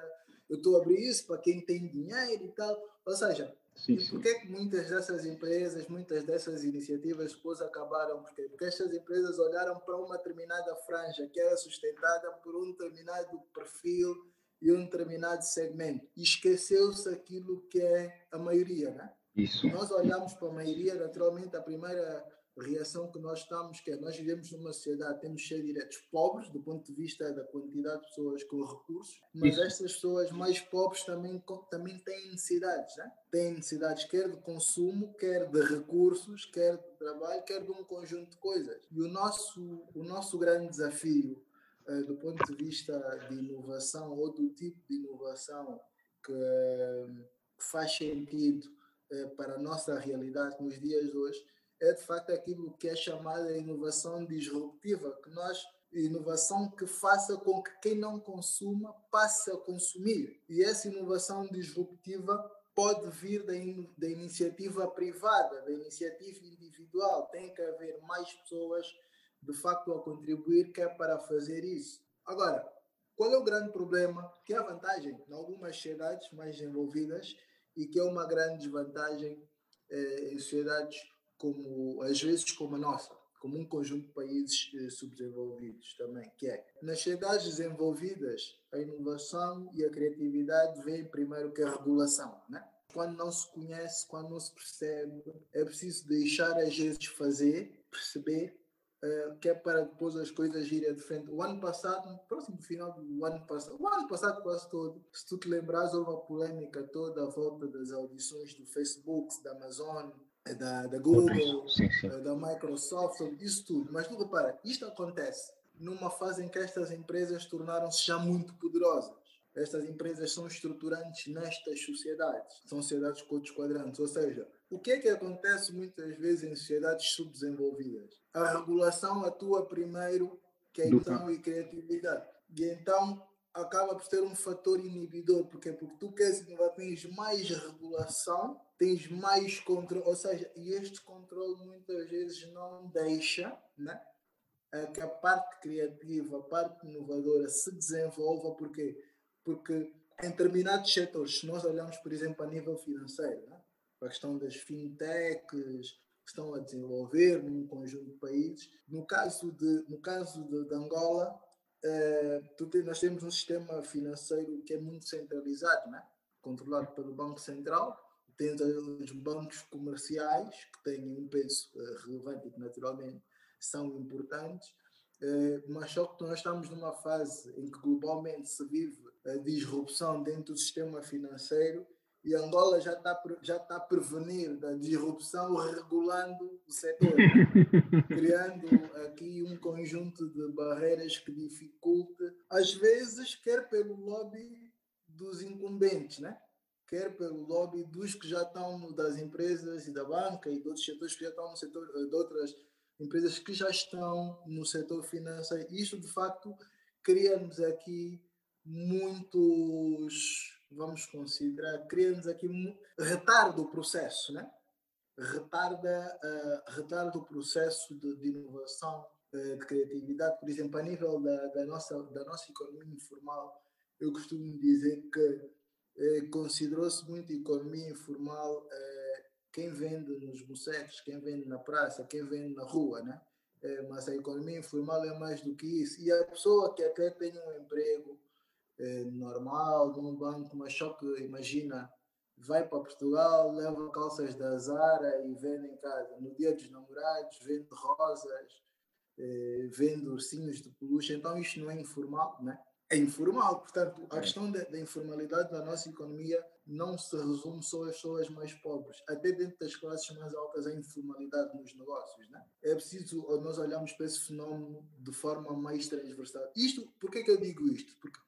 Eu estou a abrir isso para quem tem dinheiro e tal. Ou seja, sim, sim. por que, muitas dessas empresas, muitas dessas iniciativas depois acabaram? Porque, porque estas empresas olharam para uma determinada franja que era sustentada por um determinado perfil e um determinado segmento. E esqueceu-se aquilo que é a maioria, né? Isso. Nós olhamos para a maioria, naturalmente, a primeira reação que nós estamos, que é nós vivemos numa sociedade, temos ser diretos pobres, do ponto de vista da quantidade de pessoas com recursos, mas Isso. estas pessoas mais pobres também, também têm necessidades, né? têm necessidades quer de consumo, quer de recursos, quer de trabalho, quer de um conjunto de coisas. E o nosso, o nosso grande desafio eh, do ponto de vista de inovação ou do tipo de inovação que, que faz sentido eh, para a nossa realidade nos dias de hoje, é de facto aquilo que é chamada inovação disruptiva, que nós inovação que faça com que quem não consuma passe a consumir. E essa inovação disruptiva pode vir da, in, da iniciativa privada, da iniciativa individual. Tem que haver mais pessoas de facto a contribuir que é para fazer isso. Agora, qual é o grande problema? Que é a vantagem em algumas sociedades mais desenvolvidas e que é uma grande desvantagem eh, em sociedades como, às vezes, como a nossa, como um conjunto de países eh, subdesenvolvidos também, que é, nas sociedades desenvolvidas, a inovação e a criatividade vêm primeiro que a regulação, né? Quando não se conhece, quando não se percebe, é preciso deixar a gente fazer, perceber uh, que é para depois as coisas irem de frente. O ano passado, no próximo final do ano passado, o ano passado quase todo, se tu te lembras, houve uma polêmica toda à volta das audições do Facebook, da Amazon, eh, da, da Google, sim, sim. Eh, da Microsoft, isso tudo. Mas tu repara, isto acontece numa fase em que estas empresas tornaram-se já muito poderosas. Estas empresas são estruturantes nestas sociedades, são sociedades com outros quadrantes, ou seja, o que é que acontece muitas vezes em sociedades subdesenvolvidas? A regulação atua primeiro que a então e criatividade. E então acaba por ser um fator inibidor, porque porque tu queres inovar, tens mais regulação, tens mais controle, ou seja, e este controle muitas vezes não deixa, né? que a parte criativa, a parte inovadora se desenvolva, porque porque em determinados setores, se nós olharmos, por exemplo, a nível financeiro, né? a questão das fintechs que estão a desenvolver num conjunto de países. No caso de, no caso de, de Angola, eh, nós temos um sistema financeiro que é muito centralizado, né? controlado pelo Banco Central. Temos os bancos comerciais, que têm um peso eh, relevante e que naturalmente são importantes, eh, mas só que nós estamos numa fase em que globalmente se vive a disrupção dentro do sistema financeiro e Angola já está já a prevenir da disrupção regulando o setor, criando aqui um conjunto de barreiras que dificulta, às vezes, quer pelo lobby dos incumbentes, né? quer pelo lobby dos que já estão das empresas e da banca e de outros setores que já estão no setor, eh, de outras empresas que já estão no setor financeiro. Isso, de facto, cria-nos aqui muitos vamos considerar, cria-nos aqui um retardo do processo, né? retarda, uh, retarda o processo de, de inovação, uh, de criatividade. Por exemplo, a nível da, da, nossa, da nossa economia informal, eu costumo dizer que uh, considerou-se muito economia informal quem vende nos bocecos, quem vende na praça, quem vende na rua, né? mas a economia informal é mais do que isso. E a pessoa que até tem um emprego, é, normal, num banco, mas só que imagina, vai para Portugal, leva calças da Zara e vende em casa. No dia dos namorados, vende rosas, é, vende ursinhos de peluche. Então isto não é informal, né? É informal, portanto, a é. questão da, da, informalidade da nossa economia não se resume só às pessoas mais pobres. Até dentro das classes mais altas há informalidade nos negócios. Né? É preciso nós olharmos para esse fenómeno de forma mais transversal. Isto, por que eu digo isto? Porque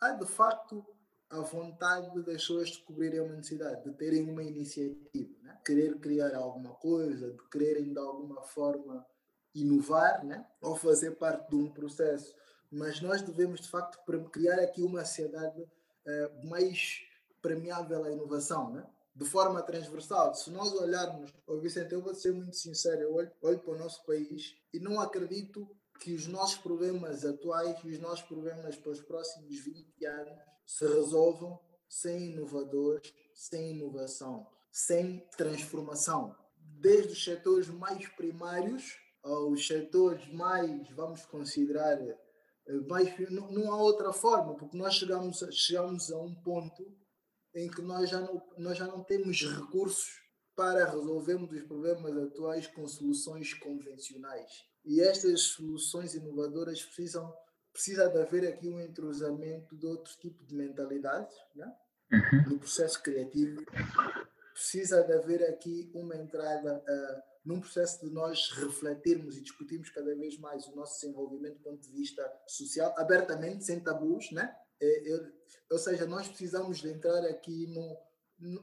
há de facto a vontade das pessoas descobrirem uma necessidade, de terem uma iniciativa, né? querer criar alguma coisa, de quererem de alguma forma inovar né? ou fazer parte de um processo. Mas nós devemos, de facto, criar aqui uma sociedade uh, mais premiável à inovação, né? de forma transversal. Se nós olharmos, oh Vicente, eu vou ser muito sincero, eu olho, olho para o nosso país e não acredito que os nossos problemas atuais e os nossos problemas para os próximos 20 anos se resolvam sem inovadores, sem inovação, sem transformação. Desde os setores mais primários aos setores mais, vamos considerar, eh, mais, não, não há outra forma, porque nós chegamos, chegamos a um ponto em que nós já não, nós já não temos recursos para resolvermos os problemas atuais com soluções convencionais e estas soluções inovadoras precisam precisa de haver aqui um entrosamento de outro tipo de mentalidades né? Uhum. no processo criativo. Precisa de haver aqui uma entrada uh, num processo de nós refletirmos e discutirmos cada vez mais o nosso desenvolvimento do ponto de vista social, abertamente, sem tabus, né? É, é, ou seja, nós precisamos de entrar aqui no,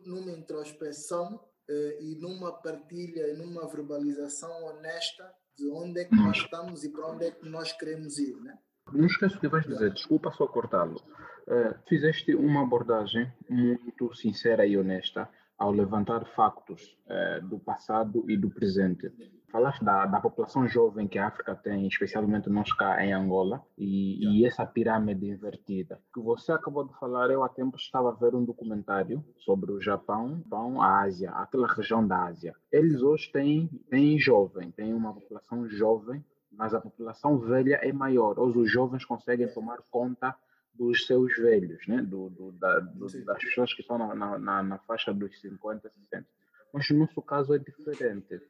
numa introspeção uh, e numa partilha, numa verbalização honesta de onde é que nós estamos e para onde é que nós queremos ir, né? Não esqueço que vais dizer, desculpa só cortá-lo. Uh, fizeste uma abordagem muito sincera e honesta ao levantar factos uh, do passado e do presente. Falaste da, da população jovem que a África tem, especialmente nós cá em Angola, e, yeah. e, essa pirâmide invertida. que você acabou de falar, eu há tempo estava a ver um documentário sobre o Japão, Japão, a Ásia, aquela região da Ásia. Eles hoje têm, têm jovem, têm uma população jovem, mas a população velha é maior. Hoje os jovens conseguem tomar conta dos seus velhos, né? do, do, da, do, das pessoas que estão na, na, na faixa dos 50, 60. Mas no nosso caso é diferente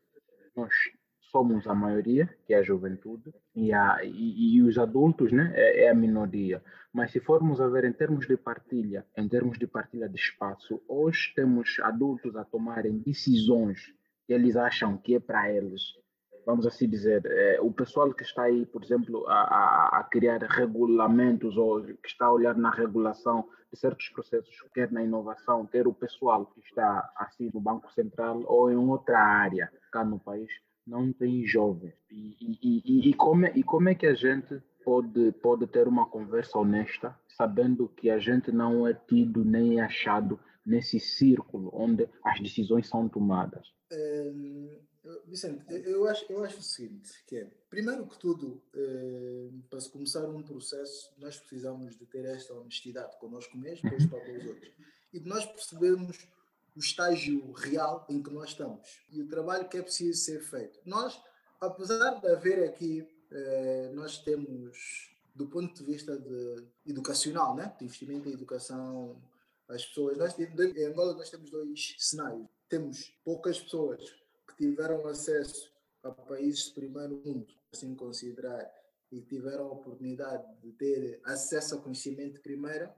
nós somos a maioria, que é a juventude, e, a, e, e, os adultos né, é, é, a minoria. Mas se formos a ver em termos de partilha, em termos de partilha de espaço, hoje temos adultos a tomarem decisões que eles acham que é para eles. Vamos assim dizer, é, o pessoal que está aí, por exemplo, a, a, a, criar regulamentos ou que está a olhar na regulação de certos processos, quer na inovação, quer o pessoal que está assim no Banco Central ou em outra área cá no país, não tem jovens. E, e, e, e, como, é, e como é que a gente pode, pode ter uma conversa honesta, sabendo que a gente não é tido nem achado nesse círculo onde as decisões são tomadas? Um, Vicente, eu acho, eu acho o seguinte, que é, primeiro que tudo, eh, para se começar um processo, nós precisamos de ter esta honestidade connosco mesmos, depois para os outros. E de nós percebermos o estágio real em que nós estamos e o trabalho que é preciso ser feito. Nós, apesar de haver aqui, eh, nós temos, do ponto de vista de, educacional, né? de investimento em educação, as pessoas, nós, em Angola nós temos dois cenários. Temos poucas pessoas tiveram acesso a países de primeiro mundo, assim considerar, e tiveram a oportunidade de ter acesso a conhecimento primeiro,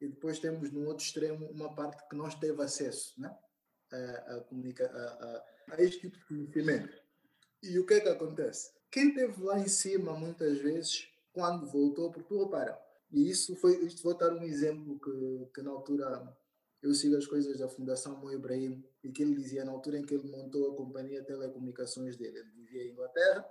e depois temos no outro extremo uma parte que não teve acesso né? a, a, a, a, a este tipo de conhecimento. E o que é que acontece? Quem esteve lá em cima, muitas vezes, quando voltou, porque tu repara, e isso foi, isto vou dar um exemplo que, que na altura eu sigo as coisas da Fundação Mo Ibrahim e que ele dizia na altura em que ele montou a companhia de telecomunicações dele. Ele vivia em Inglaterra,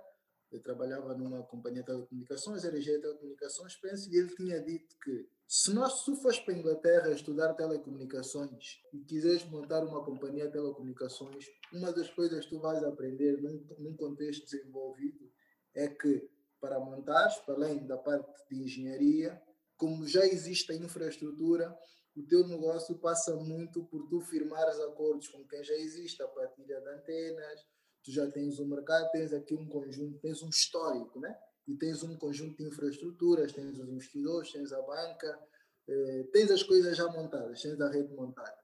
ele trabalhava numa companhia de telecomunicações, era engenheiro de telecomunicações, penso, e ele tinha dito que se nós se fores para a Inglaterra estudar telecomunicações e quiseres montar uma companhia de telecomunicações, uma das coisas que tu vais aprender num, num contexto desenvolvido é que para montares, para além da parte de engenharia, como já existe a infraestrutura, o teu negócio passa muito por tu firmares acordos com quem já existe, a partilha de antenas, tu já tens um mercado, tens aqui um conjunto, tens um histórico, né? E tens um conjunto de infraestruturas, tens os investidores, tens a banca, eh, tens as coisas já montadas, tens a rede montada.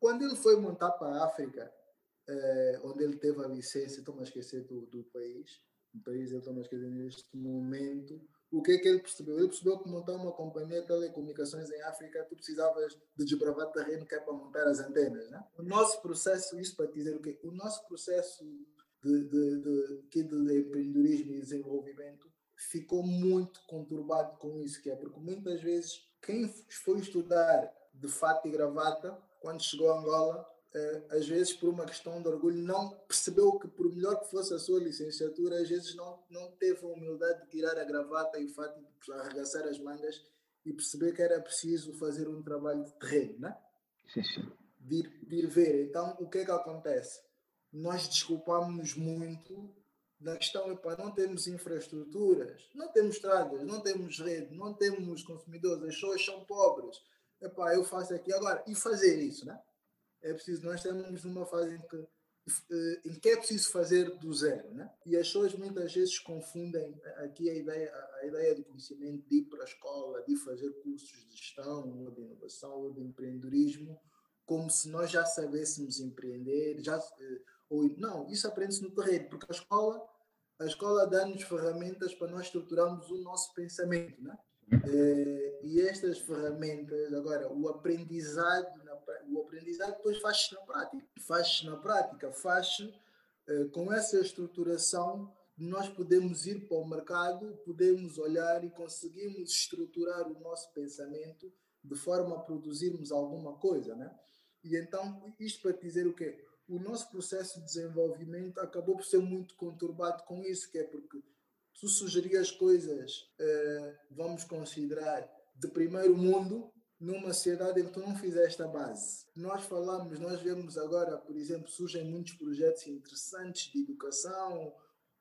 Quando ele foi montar para a África, eh, onde ele teve a licença, estou a esquecer do, do país, o país ele está a esquecer neste momento, o que é que ele percebeu? Ele percebeu que montar uma companhia de telecomunicações em África, tu precisavas de desbravar terreno que é para montar as antenas. Né? O nosso processo, isso para dizer o quê? O nosso processo de, de, de, de empreendedorismo e desenvolvimento ficou muito conturbado com isso, que é porque muitas vezes quem foi estudar de fato e gravata, quando chegou a Angola, às vezes por uma questão de orgulho, não percebeu que por melhor que fosse a sua licenciatura, às vezes não, não teve a humildade de tirar a gravata e o fato de arregaçar as mangas e perceber que era preciso fazer um trabalho de terreno, né? Sim, sim. De ir, de ir ver. Então, o que é que acontece? Nós desculpamos muito na questão, para não temos infraestruturas, não temos estradas, não temos rede, não temos consumidores, as pessoas são pobres. Epá, eu faço aqui agora. E fazer isso, né? É preciso, nós estamos numa fase em que, eh, em que é preciso fazer do zero, né? E as pessoas muitas vezes confundem aqui a ideia, a ideia do conhecimento de ir para a escola, de fazer cursos de gestão, ou de inovação, ou de empreendedorismo, como se nós já sabêssemos empreender, já, eh, ou não, isso aprende-se no terreno, porque a escola, a escola dá-nos ferramentas para nós estruturarmos o nosso pensamento, né? É, e estas ferramentas, agora, o aprendizado, o aprendizado depois faz-se na prática. Faz-se na prática, faz-se é, com essa estruturação nós podemos ir para o mercado, podemos olhar e conseguimos estruturar o nosso pensamento de forma a produzirmos alguma coisa, né? E então, isto para dizer o quê? O nosso processo de desenvolvimento acabou por ser muito conturbado com isso, que é porque tu sugerias coisas, uh, vamos considerar, de primeiro mundo, numa sociedade em que tu não fizeste a base. Nós falamos, nós vemos agora, por exemplo, surgem muitos projetos interessantes de educação,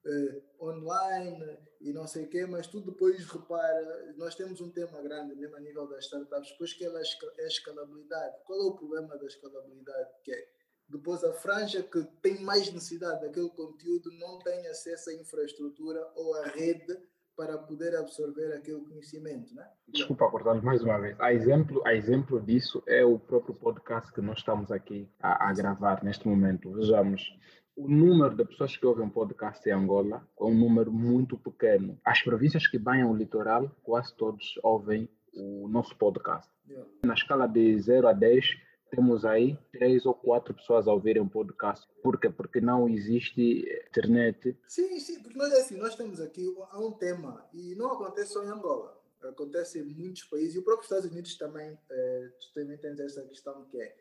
uh, online e não sei o quê, mas tu depois repara, nós temos um tema grande mesmo a nível das startups, depois que ela é a escalabilidade. Qual é o problema da escalabilidade? Que é depois, a franja que tem mais necessidade daquele conteúdo não tem acesso à infraestrutura ou à rede para poder absorver aquele conhecimento, né? Desculpa cortar mais uma vez. A exemplo, a exemplo disso é o próprio podcast que nós estamos aqui a, a gravar neste momento. Vejamos, o número de pessoas que ouvem podcast em Angola é um número muito pequeno. As províncias que banham o litoral, quase todos ouvem o nosso podcast. Yeah. Na escala de 0 a 10, temos aí três ou quatro pessoas a ouvirem um podcast. Por quê? Porque não existe internet. Sim, sim, porque nós, assim, nós temos aqui um tema, e não acontece só em Angola, acontece em muitos países, e o próprio Estados Unidos também, eh, também tem essa questão que é,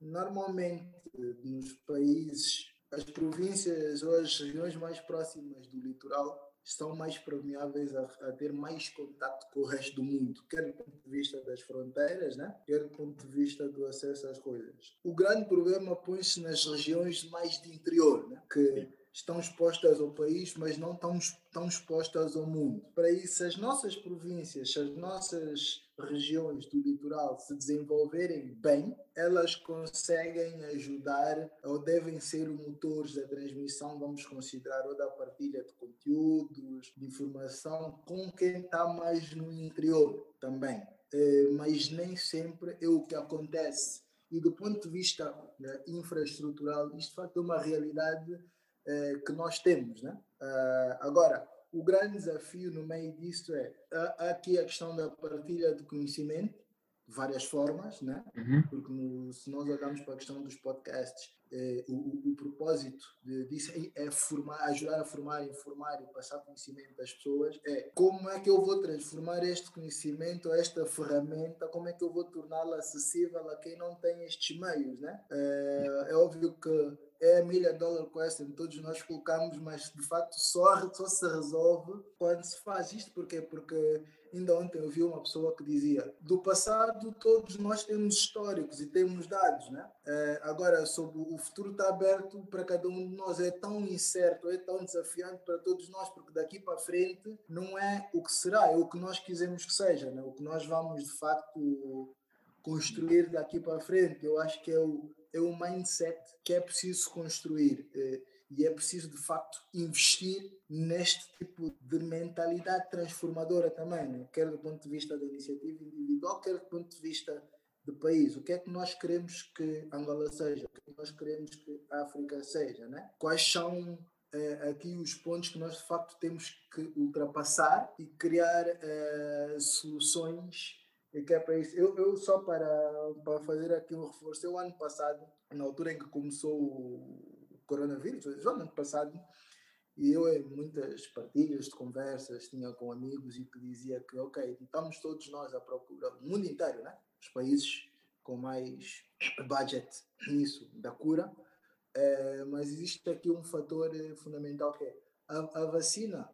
normalmente nos países, as províncias ou as regiões mais próximas do litoral estão mais permeáveis a, a, ter mais contato com o resto do mundo, quer do ponto de vista das fronteiras, né? quer do ponto de vista do acesso às coisas. O grande problema põe-se nas regiões mais de interior, né? que estão expostas ao país, mas não estão, estão expostas ao mundo. Para isso, as nossas províncias, as nossas regiões do litoral se desenvolverem bem, elas conseguem ajudar ou devem ser motores da transmissão, vamos considerar, ou da partilha de conteúdos, de informação com quem está mais no interior também. É, mas nem sempre é o que acontece. E do ponto de vista né, infraestrutural, isto de facto é uma realidade é, que nós temos. Né? Uh, agora, o grande desafio no meio disso é aqui a questão da partilha de conhecimento, várias formas, né? Uhum. porque no, se nós olharmos para a questão dos podcasts, eh, o, o, o, propósito de, disso é, formar, ajudar a formar, informar e passar conhecimento das pessoas. É como é que eu vou transformar este conhecimento, esta ferramenta, como é que eu vou torná-la acessível a quem não tem estes meios, né? É, é óbvio que é a milha dollar question, todos nós colocamos, mas de facto só, só se resolve quando se faz isto. Porquê? Porque ainda ontem eu vi uma pessoa que dizia: do passado todos nós temos históricos e temos dados, né? É, agora, sobre o futuro está aberto para cada um de nós, é tão incerto, é tão desafiante para todos nós, porque daqui para frente não é o que será, é o que nós quisemos que seja, né? o que nós vamos de facto construir daqui para frente. Eu acho que é o é um mindset que é preciso construir eh, e é preciso de facto investir neste tipo de mentalidade transformadora também, né? quer do ponto de vista da iniciativa individual, quer do ponto de vista do país. O que é que nós queremos que Angola seja? O que é que nós queremos que a África seja? Né? Quais são eh, aqui os pontos que nós de facto temos que ultrapassar e criar eh, soluções e que é para isso. Eu, eu só para, para fazer aqui um reforço, eu ano passado, na altura em que começou o coronavírus, no ano passado, e eu em muitas partilhas de conversas tinha com amigos e que dizia que, ok, estamos todos nós à procura, o mundo inteiro, né? Os países com mais budget nisso, da cura, é, mas existe aqui um fator eh, fundamental que é a, a vacina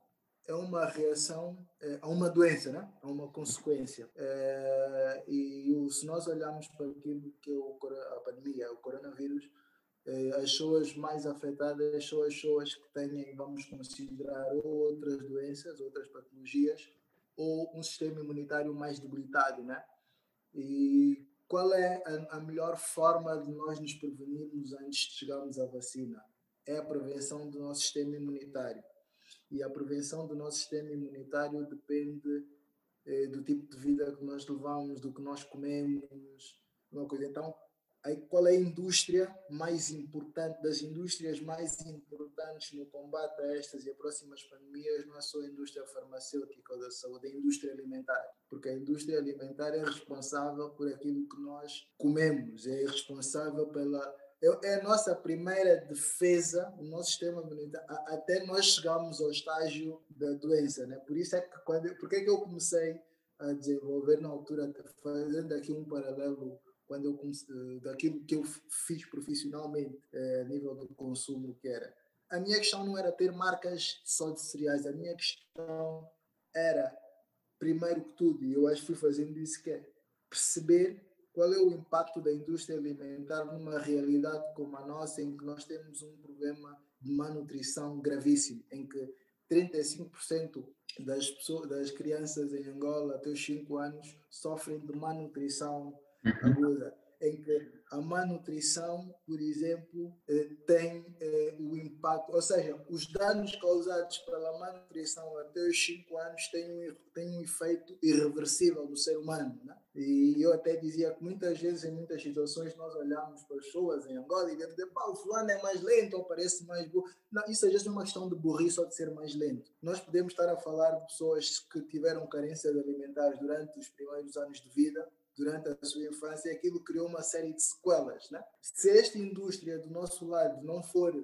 é uma reação é, a uma doença, né? a uma consequência. É, e se nós olharmos para aquilo que é a pandemia, o coronavírus, é, as pessoas mais afetadas são as pessoas que têm, vamos considerar, outras doenças, outras patologias, ou um sistema imunitário mais debilitado. Né? E qual é a melhor forma de nós nos prevenirmos antes de chegarmos à vacina? É a prevenção do nosso sistema imunitário e a prevenção do nosso sistema imunitário depende eh, do tipo de vida que nós levamos, do que nós comemos, uma coisa. Então, aí, qual é a indústria mais importante, das indústrias mais importantes no combate a estas e a próximas pandemias, não é só a indústria farmacêutica ou da saúde, é a indústria alimentar. Porque a indústria alimentar é responsável por aquilo que nós comemos, é responsável pela é a nossa primeira defesa, o nosso sistema imunitário, até nós chegarmos ao estágio da doença, né? Por isso é que quando, porque é que eu comecei a desenvolver na altura, fazendo aqui um paralelo quando eu comecei, daquilo que eu fiz profissionalmente é, a nível do consumo que era. A minha questão não era ter marcas só de cereais, a minha questão era, primeiro que tudo, e eu acho que fui fazendo isso, que é perceber qual é o impacto da indústria alimentar numa realidade como a nossa, em que nós temos um problema de malnutrição gravíssimo, em que 35% das, pessoas, das crianças em Angola até os 5 anos sofrem de malnutrição uhum. aguda em que a manutrição, por exemplo, eh, tem eh, o impacto, ou seja, os danos causados pela manutrição até os 5 anos têm um, têm um efeito irreversível no ser humano. Né? E eu até dizia que muitas vezes, em muitas situações, nós olhamos para pessoas em Angola e dizemos, pá, o fulano é mais lento ou parece mais burro. Não, isso às vezes é uma questão de burrice ou de ser mais lento. Nós podemos estar a falar de pessoas que tiveram carências alimentares durante os primeiros anos de vida durante a sua infância, aquilo criou uma série de sequelas. Né? Se esta indústria do nosso lado não for,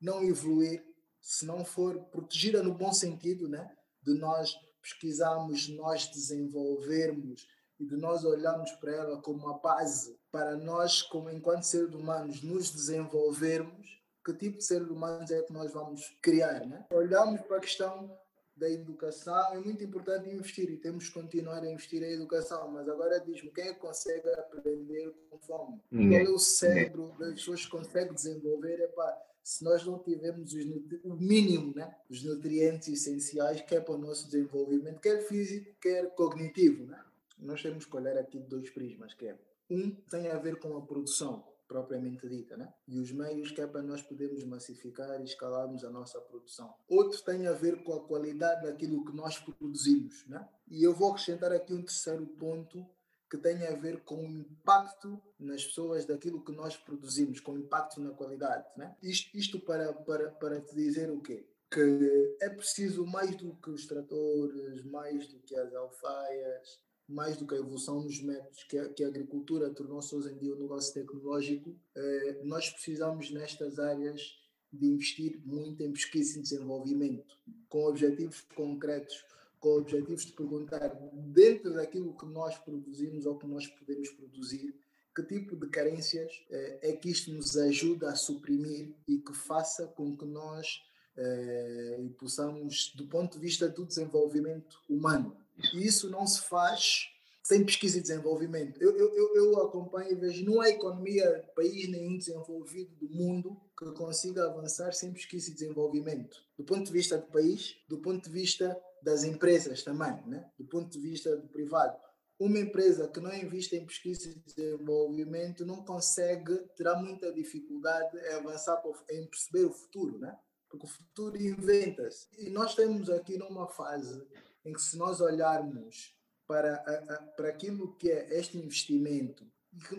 não evoluir, se não for protegida no bom sentido, né? de nós pesquisarmos, nós desenvolvermos e de nós olharmos para ela como uma base para nós, como enquanto seres humanos, nos desenvolvermos, que tipo de seres humanos é que nós vamos criar? Né? Olhamos para a questão da educação, é muito importante investir e temos que continuar a investir em educação. Mas agora diz-me, quem é que consegue aprender com fome? Ninguém. Qual é o cérebro das pessoas que consegue desenvolver? É pá, se nós não tivermos os, o mínimo, né? os nutrientes essenciais, que é para o nosso desenvolvimento, quer físico, quer cognitivo. Né? Nós temos que olhar aqui dois prismas, que é um tem a ver com a produção propriamente dita, né? e os meios que é para nós podermos massificar e escalarmos a nossa produção. Outro tem a ver com a qualidade daquilo que nós produzimos. Né? E eu vou acrescentar aqui um terceiro ponto que tem a ver com o impacto nas pessoas daquilo que nós produzimos, com impacto na qualidade. Né? Isto, isto para, para, para te dizer o quê? Que é preciso mais do que os tratores, mais do que as alfaias, mais do que a evolução nos métodos que a, que a agricultura tornou-se hoje em dia um negócio tecnológico, eh, nós precisamos nestas áreas de investir muito em pesquisa e desenvolvimento, com objetivos concretos, com objetivos de perguntar, dentro daquilo que nós produzimos ou que nós podemos produzir, que tipo de carências eh, é que isto nos ajuda a suprimir e que faça com que nós eh, possamos, do ponto de vista do desenvolvimento humano, e isso não se faz sem pesquisa e desenvolvimento. Eu, eu, eu acompanho e vejo, não há economia, país nenhum desenvolvido do mundo que consiga avançar sem pesquisa e desenvolvimento. Do ponto de vista do país, do ponto de vista das empresas também, né? do ponto de vista do privado. Uma empresa que não investe em pesquisa e desenvolvimento não consegue, terá muita dificuldade em avançar, em perceber o futuro, né? porque o futuro inventa-se. E nós estamos aqui numa fase em que se nós olharmos para, a, a, para aquilo que é este investimento,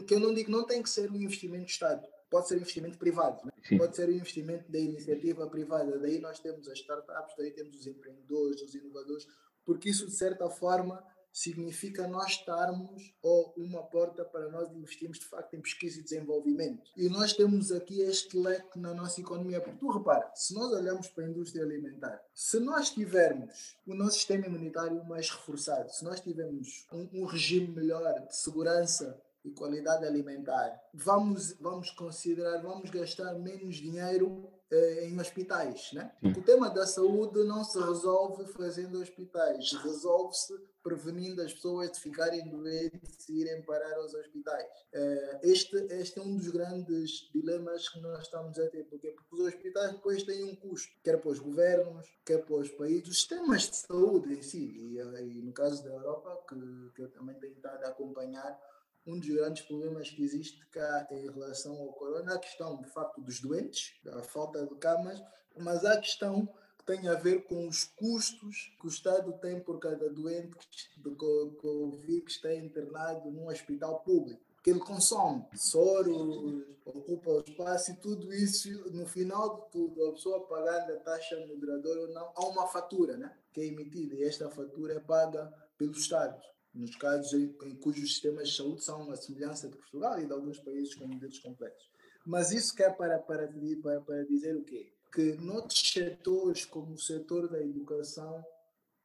que eu não digo não tem que ser um investimento do Estado, pode ser um investimento privado, né? pode ser um investimento da iniciativa privada, daí nós temos as startups, daí temos os empreendedores, os inovadores, porque isso de certa forma significa nós estarmos ou uma porta para nós investirmos de facto em pesquisa e desenvolvimento. E nós temos aqui este leque na nossa economia. Porque tu repara, se nós olharmos para a indústria alimentar, se nós tivermos o nosso sistema imunitário mais reforçado, se nós tivermos um, um regime melhor de segurança e qualidade alimentar, vamos, vamos considerar, vamos gastar menos dinheiro eh, em hospitais. Né? Porque o tema da saúde não se resolve fazendo hospitais, resolve-se prevenindo as pessoas de ficarem doentes e irem parar aos hospitais. Eh, este, este é um dos grandes dilemas que nós estamos a ter, porque, porque os hospitais depois têm um custo, quer para os governos, quer para os países, os sistemas de saúde em si, e, eh, e no caso da Europa, que, que eu também tenho estado a acompanhar, um dos grandes problemas que existe cá em relação ao corona, a questão de facto dos doentes, da falta de camas, mas a questão que tem a ver com os custos que o Estado tem por cada doente de Covid que está internado num hospital público. Que ele consome soro, ocupa o espaço e tudo isso, no final de tudo, a pessoa pagando a taxa moderadora ou não, há uma fatura né, que é emitida e esta fatura é paga pelo Estado nos casos em, em cujos sistemas de saúde são a semelhança de Portugal e de alguns países com modelos complexos. Mas isso quer para, para, para, para dizer o quê? Que noutros setores, como o setor da educação,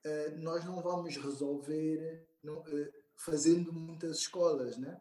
eh, nós não vamos resolver não, eh, fazendo muitas escolas, né?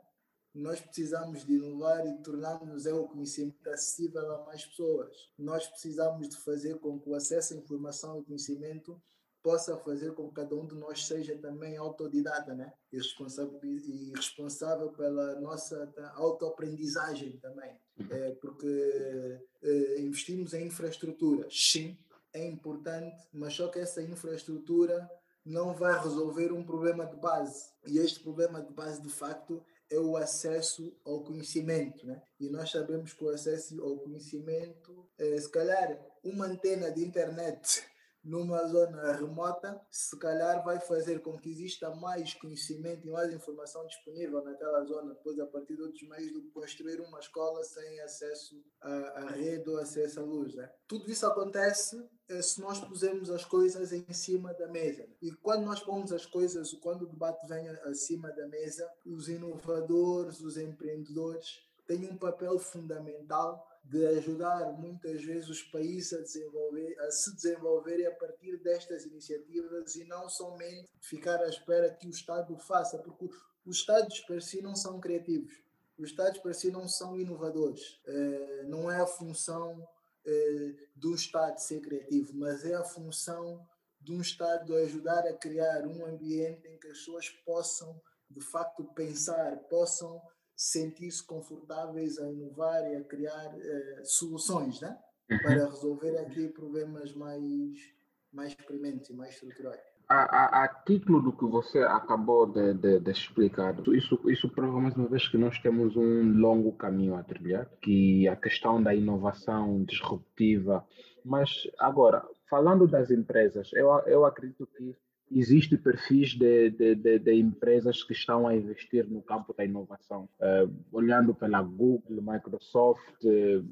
Nós precisamos de inovar e tornarmos o conhecimento acessível a mais pessoas. Nós precisamos de fazer com que o acesso à informação e conhecimento possa fazer com que cada um de nós seja também autodidata, né? E responsável, e responsável pela nossa autoaprendizagem também. Uhum. É, porque é, investimos em infraestrutura, sim, é importante, mas só que essa infraestrutura não vai resolver um problema de base. E este problema de base, de facto, é o acesso ao conhecimento, né? E nós sabemos que o acesso ao conhecimento, é, se calhar, uma antena de internet numa zona remota, se calhar vai fazer com que exista mais conhecimento e mais informação disponível naquela zona, depois a partir de outros meios do que construir uma escola sem acesso à, rede ou acesso à luz. Né? Tudo isso acontece é, se nós pusermos as coisas em cima da mesa. E quando nós pomos as coisas, quando o debate vem acima da mesa, os inovadores, os empreendedores têm um papel fundamental de ajudar muitas vezes os países a, desenvolver, a se desenvolverem a partir destas iniciativas e não somente ficar à espera que o Estado faça, porque os Estados para si não são criativos, os Estados para si não são inovadores. Eh, não é a função eh, do Estado ser criativo, mas é a função de um Estado ajudar a criar um ambiente em que as pessoas possam, de facto, pensar, possam sentir-se confortáveis a inovar e a criar uh, soluções né? Uhum. para resolver aqui problemas mais, mais prementes e mais estruturais. A, a, a, título do que você acabou de, de, de, explicar, isso, isso prova mais uma vez que nós temos um longo caminho a trilhar, que a questão da inovação disruptiva. Mas agora, falando das empresas, eu, eu acredito que Existem perfis de, de, de, de, empresas que estão a investir no campo da inovação, uh, olhando pela Google, Microsoft, uh,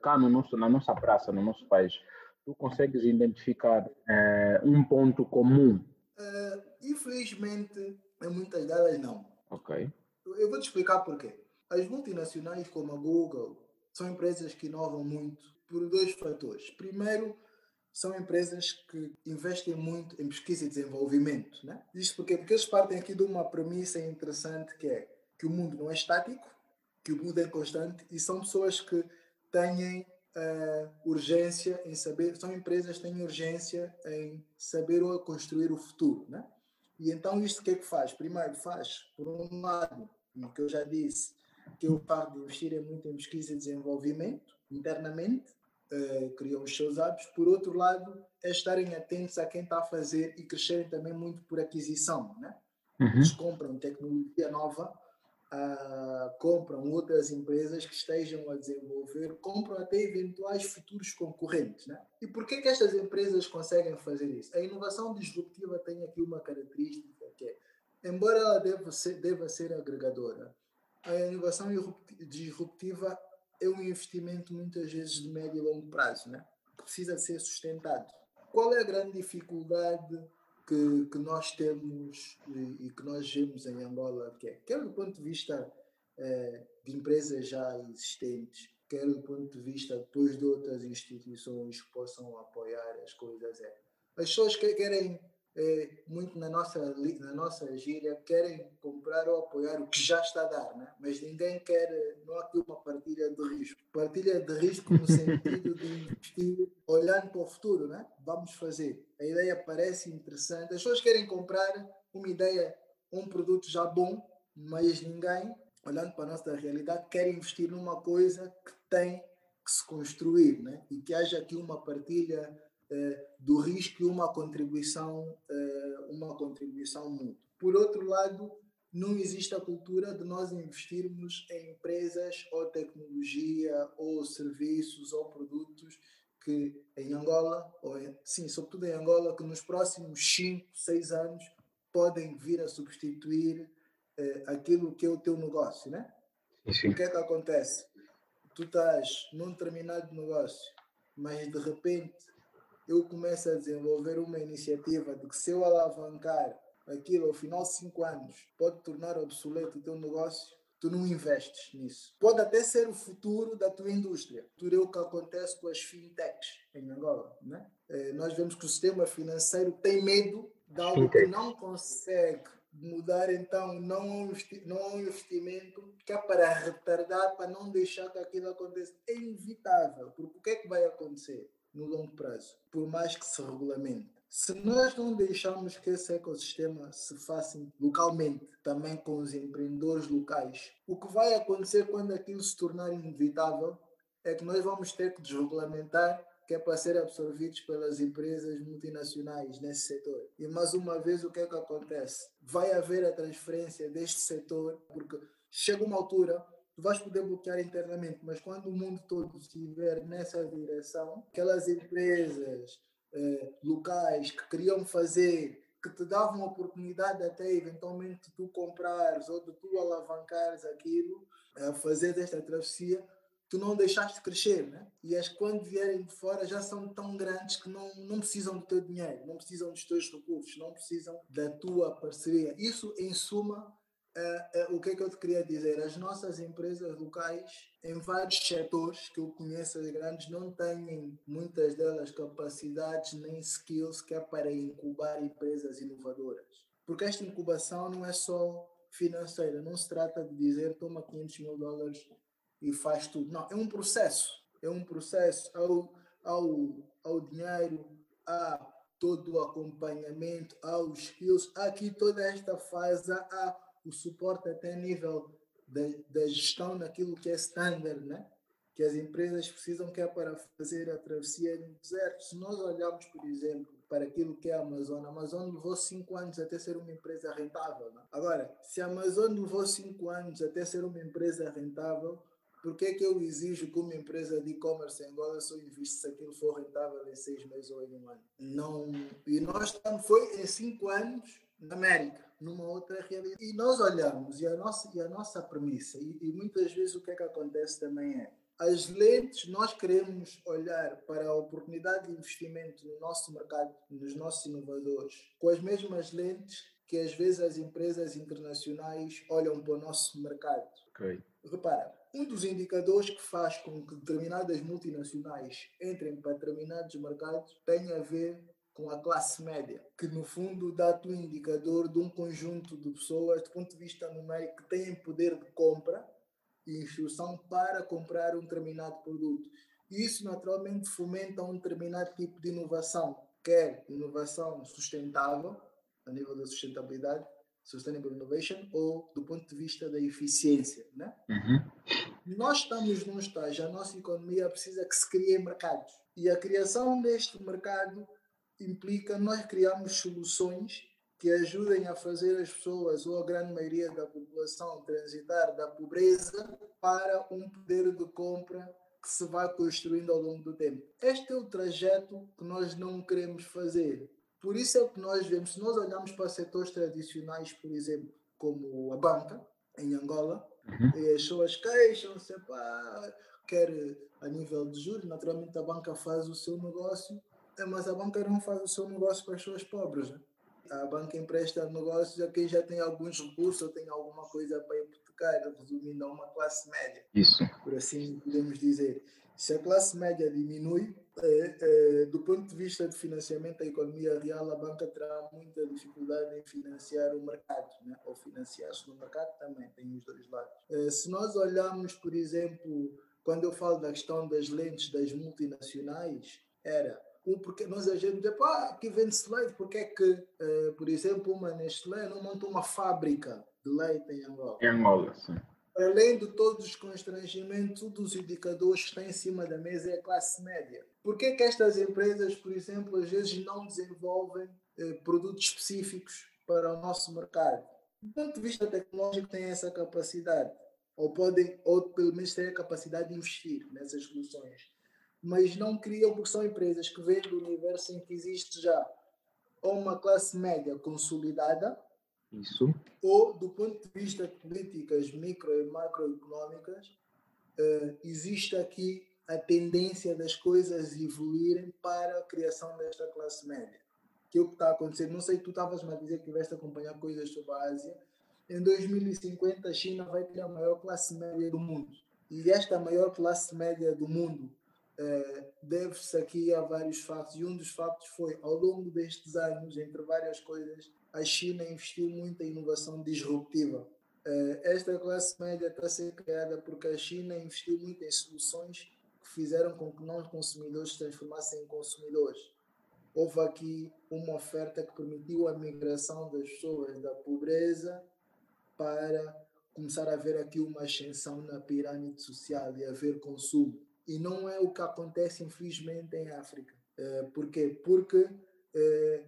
cá no nosso, na nossa praça, no nosso país. Tu consegues identificar uh, um ponto comum? infelizmente, em muitas delas não. Ok. Eu vou te explicar porquê. As multinacionais como a Google são empresas que inovam muito por dois fatores. Primeiro, são empresas que investem muito em pesquisa e desenvolvimento. Né? Isto porque, porque eles partem aqui de uma premissa interessante que é que o mundo não é estático, que o mundo é constante e são pessoas que têm uh, urgência em saber, são empresas que têm urgência em saber ou construir o futuro. Né? E então isto o que é que faz? Primeiro faz, por um lado, o que eu já disse, que o par de investir é muito em pesquisa e desenvolvimento internamente, uh, criam os seus hábitos. Por outro lado, é estarem atentos a quem está a fazer e crescerem também muito por aquisição. Né? Uhum. Eles compram tecnologia nova, uh, compram outras empresas que estejam a desenvolver, compram até eventuais futuros concorrentes. Né? E por que, que estas empresas conseguem fazer isso? A inovação disruptiva tem aqui uma característica que é, embora ela deva ser, deva ser agregadora, a inovação disruptiva é um investimento muitas vezes de médio e longo prazo, né? que precisa ser sustentado. Qual é a grande dificuldade que, que nós temos e, e, que nós vemos em Angola, que é, quer do ponto de vista é, de empresas já existentes, quer do ponto de vista depois de outras instituições que possam apoiar as coisas, é, as pessoas que querem é, muito na nossa, na nossa gíria, querem comprar ou apoiar o que já está a dar, né? mas ninguém quer, não há aqui uma partilha de risco. Partilha de risco no sentido de investir olhando para o futuro, né? vamos fazer. A ideia parece interessante, as pessoas querem comprar uma ideia, um produto já bom, mas ninguém, olhando para a nossa realidade, quer investir numa coisa que tem que se construir né? e que haja aqui uma partilha do risco e uma contribuição, eh, uma contribuição mútua. Por outro lado, não existe a cultura de nós investirmos em empresas ou tecnologia ou serviços ou produtos que em Angola, ou em, sim, sobretudo em Angola, que nos próximos 5, 6 anos podem vir a substituir eh, aquilo que é o teu negócio, né? Sim. O que é que acontece? Tu estás num determinado negócio, mas de repente eu começo a desenvolver uma iniciativa de que se eu alavancar aquilo ao final de 5 anos pode tornar obsoleto o teu negócio, tu não investes nisso. Pode até ser o futuro da tua indústria. Tudo é o que acontece com as fintechs em Angola. Né? É, nós vemos que o sistema financeiro tem medo de algo que não consegue mudar, então não há um investimento que é para retardar, para não deixar que aquilo aconteça. É inevitável, porque o que é que vai acontecer? No longo prazo, por mais que se regulamente. Se nós não deixarmos que esse ecossistema se faça localmente, também com os empreendedores locais, o que vai acontecer quando aquilo se tornar inevitável é que nós vamos ter que desregulamentar que é para ser absorvidos pelas empresas multinacionais nesse setor. E mais uma vez, o que é que acontece? Vai haver a transferência deste setor, porque chega uma altura tu vais poder bloquear internamente, mas quando o mundo todo estiver nessa direção, aquelas empresas eh, locais que queriam fazer, que te davam oportunidade até eventualmente tu comprares ou de tu alavancares aquilo, a fazer desta travessia, tu não deixaste crescer, né? E as que quando vierem de fora já são tão grandes que não, não precisam do teu dinheiro, não precisam dos teus recursos, não precisam da tua parceria. Isso, em suma, O que é que eu te queria dizer? As nossas empresas locais, em vários setores que eu conheço, as grandes, não têm muitas delas capacidades nem skills que é para incubar empresas inovadoras. Porque esta incubação não é só financeira, não se trata de dizer toma 500 mil dólares e faz tudo. Não, é um processo. É um processo ao, ao, ao dinheiro, a todo o acompanhamento, aos skills, aqui toda esta fase, há o suporte até nível da, gestão naquilo que é standard, né? que as empresas precisam que é para fazer a travessia no deserto. Se nós olharmos, por exemplo, para aquilo que é a Amazon, a Amazon levou cinco anos até ser uma empresa rentável. Né? Agora, se a Amazon levou cinco anos até ser uma empresa rentável, por que, que eu exijo que uma empresa de e-commerce em Angola só invista se aquilo for rentável em seis meses ou em um ano? Não. E nós estamos, foi em cinco anos na América numa outra realidade. E nós olhamos, e a nossa, e a nossa premissa, e, e muitas vezes o que é que acontece também é, as lentes, nós queremos olhar para a oportunidade de investimento no nosso mercado, nos nossos inovadores, com as mesmas lentes que às vezes as empresas internacionais olham para o nosso mercado. Okay. Repara, um dos indicadores que faz com que determinadas multinacionais entrem para determinados mercados tem a ver com a classe média, que no fundo dá-te um indicador de um conjunto de pessoas, do ponto de vista numérico, que têm poder de compra e instrução para comprar um determinado produto. Isso naturalmente fomenta um determinado tipo de inovação, quer inovação sustentável, a nível da sustentabilidade, Sustainable Innovation, ou do ponto de vista da eficiência. Né? Uhum. Nós estamos num estágio, a nossa economia precisa que se criem mercados. E a criação deste mercado implica nós criarmos soluções que ajudem a fazer as pessoas, ou a grande maioria da população, transitar da pobreza para um poder de compra que se vai construindo ao longo do tempo. Este é o trajeto que nós não queremos fazer. Por isso é que nós vemos, se nós olharmos para setores tradicionais, por exemplo, como a banca, em Angola, uhum. e as pessoas queixam-se, quer a nível de juros, naturalmente a banca faz o seu negócio, mas a banca não faz o seu negócio para as pessoas pobres. Né? A banca empresta negócios a quem já tem alguns recursos ou tem alguma coisa para hipotecar, resumindo a uma classe média. Isso. Por assim podemos dizer. Se a classe média diminui, é, é, do ponto de vista de financiamento da economia real, a banca terá muita dificuldade em financiar o mercado, né? ou financiar-se no mercado também, tem os dois lados. É, se nós olharmos, por exemplo, quando eu falo da questão das lentes das multinacionais, era um porque nós a gente diz, ah, aqui vende-se leite, porque é que, uh, por exemplo, uma Nestlé não montou uma fábrica de leite em Angola? Em Angola, sim. Além de todos os constrangimentos, um dos indicadores que está em cima da mesa é a classe média. Por que, que estas empresas, por exemplo, às vezes não desenvolvem eh, produtos específicos para o nosso mercado? Do ponto de vista tecnológico, têm essa capacidade, ou podem, ou pelo menos têm a capacidade de investir nessas soluções mas não criam porque são empresas que vêm do universo em que existe já ou uma classe média consolidada, isso, ou do ponto de vista de políticas micro e macroeconómicas, uh, existe aqui a tendência das coisas evoluírem para a criação desta classe média. Que é o que está acontecendo. Não sei, tu estavas a dizer que tiveste a acompanhar coisas sobre a Ásia. Em 2050, a China vai ter a maior classe média do mundo. E esta maior classe média do mundo eh, deve-se aqui a vários fatos, e um dos fatos foi, ao longo destes anos, entre várias coisas, a China investiu muito em inovação disruptiva. Eh, esta classe média está a ser criada porque a China investiu muito em soluções que fizeram com que nós, consumidores, se transformassem em consumidores. Houve aqui uma oferta que permitiu a migração das pessoas da pobreza para começar a haver aqui uma ascensão na pirâmide social e haver consumo e não é o que acontece, infelizmente, em África. É, porquê? Porque, é,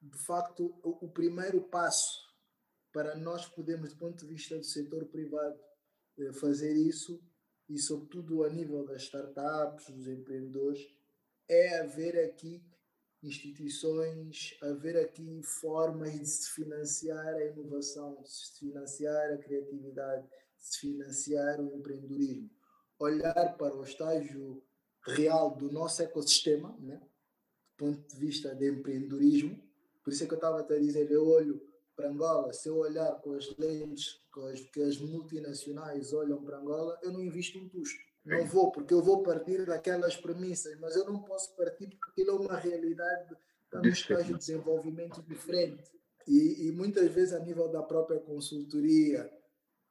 de facto, o, o, primeiro passo para nós podermos, do ponto de vista do setor privado, é, fazer isso, e sobretudo a nível das startups, dos empreendedores, é haver aqui instituições, haver aqui formas de se financiar a inovação, de se financiar a criatividade, de se financiar o empreendedorismo olhar para o estágio real do nosso ecossistema, né? do ponto de vista de empreendedorismo. Por isso é que eu estava a dizer, eu olho para Angola, se eu olhar com as lentes que as multinacionais olham para Angola, eu não invisto um tusto. Não vou, porque eu vou partir daquelas premissas, mas eu não posso partir porque aquilo é uma realidade, está num estágio de desenvolvimento diferente. E, e muitas vezes, a nível da própria consultoria,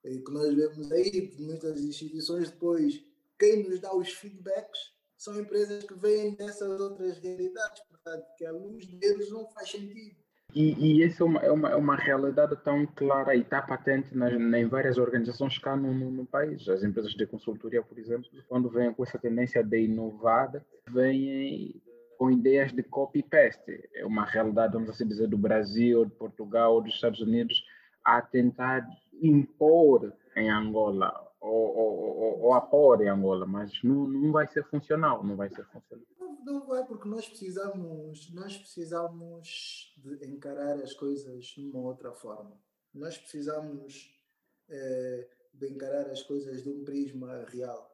que nós vemos aí, muitas instituições depois, quem nos dá os feedbacks são empresas que vêm dessas outras realidades, portanto, que a luz deles não faz sentido. E, e essa é uma, é, uma, é uma realidade tão clara e está patente nas, em várias organizações cá no, no, no, país. As empresas de consultoria, por exemplo, quando vêm com essa tendência de inovar, vêm com ideias de copy-paste. É uma realidade, vamos assim dizer, do Brasil, de Portugal, dos Estados Unidos, a tentar impor em Angola ou, ou, ou, apor em Angola, mas não, não vai ser funcional, não vai ser funcional. Não, não vai, porque nós precisamos, nós precisamos de encarar as coisas de uma outra forma. Nós precisamos é, de encarar as coisas de um prisma real.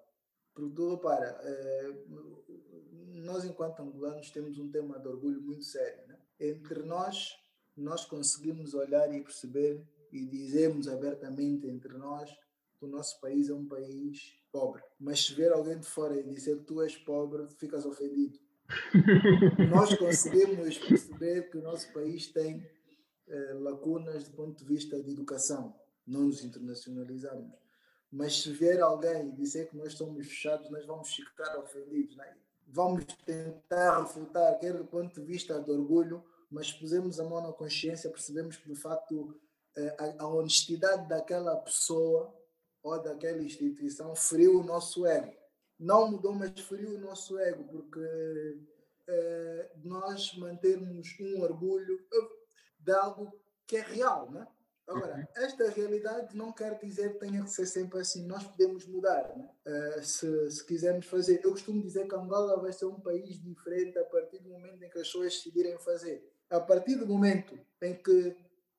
Porque repara, é, nós enquanto angolanos temos um tema de orgulho muito sério. Né? Entre nós nós conseguimos olhar e perceber e dizemos abertamente entre nós que o nosso país é um país pobre. Mas se ver alguém de fora e dizer que tu és pobre, ficas ofendido. nós conseguimos perceber que o nosso país tem eh, lacunas do ponto de vista de educação. Não nos internacionalizamos. Mas se vier alguém dizer que nós somos fechados, nós vamos ficar ofendidos. Né? Vamos tentar refutar, quer do ponto de vista de orgulho, mas pusemos a mão na consciência, percebemos que de facto a, a honestidade daquela pessoa ou daquela instituição feriu o nosso ego. Não mudou, mas feriu o nosso ego, porque eh, nós mantermos um orgulho de algo que é real, né? Agora, uhum. esta realidade não quer dizer que tenha que ser sempre assim. Nós podemos mudar, né? uh, se, se, quisermos fazer. Eu costumo dizer que Angola vai ser um país diferente a partir do momento em que as pessoas decidirem fazer. A partir do momento em que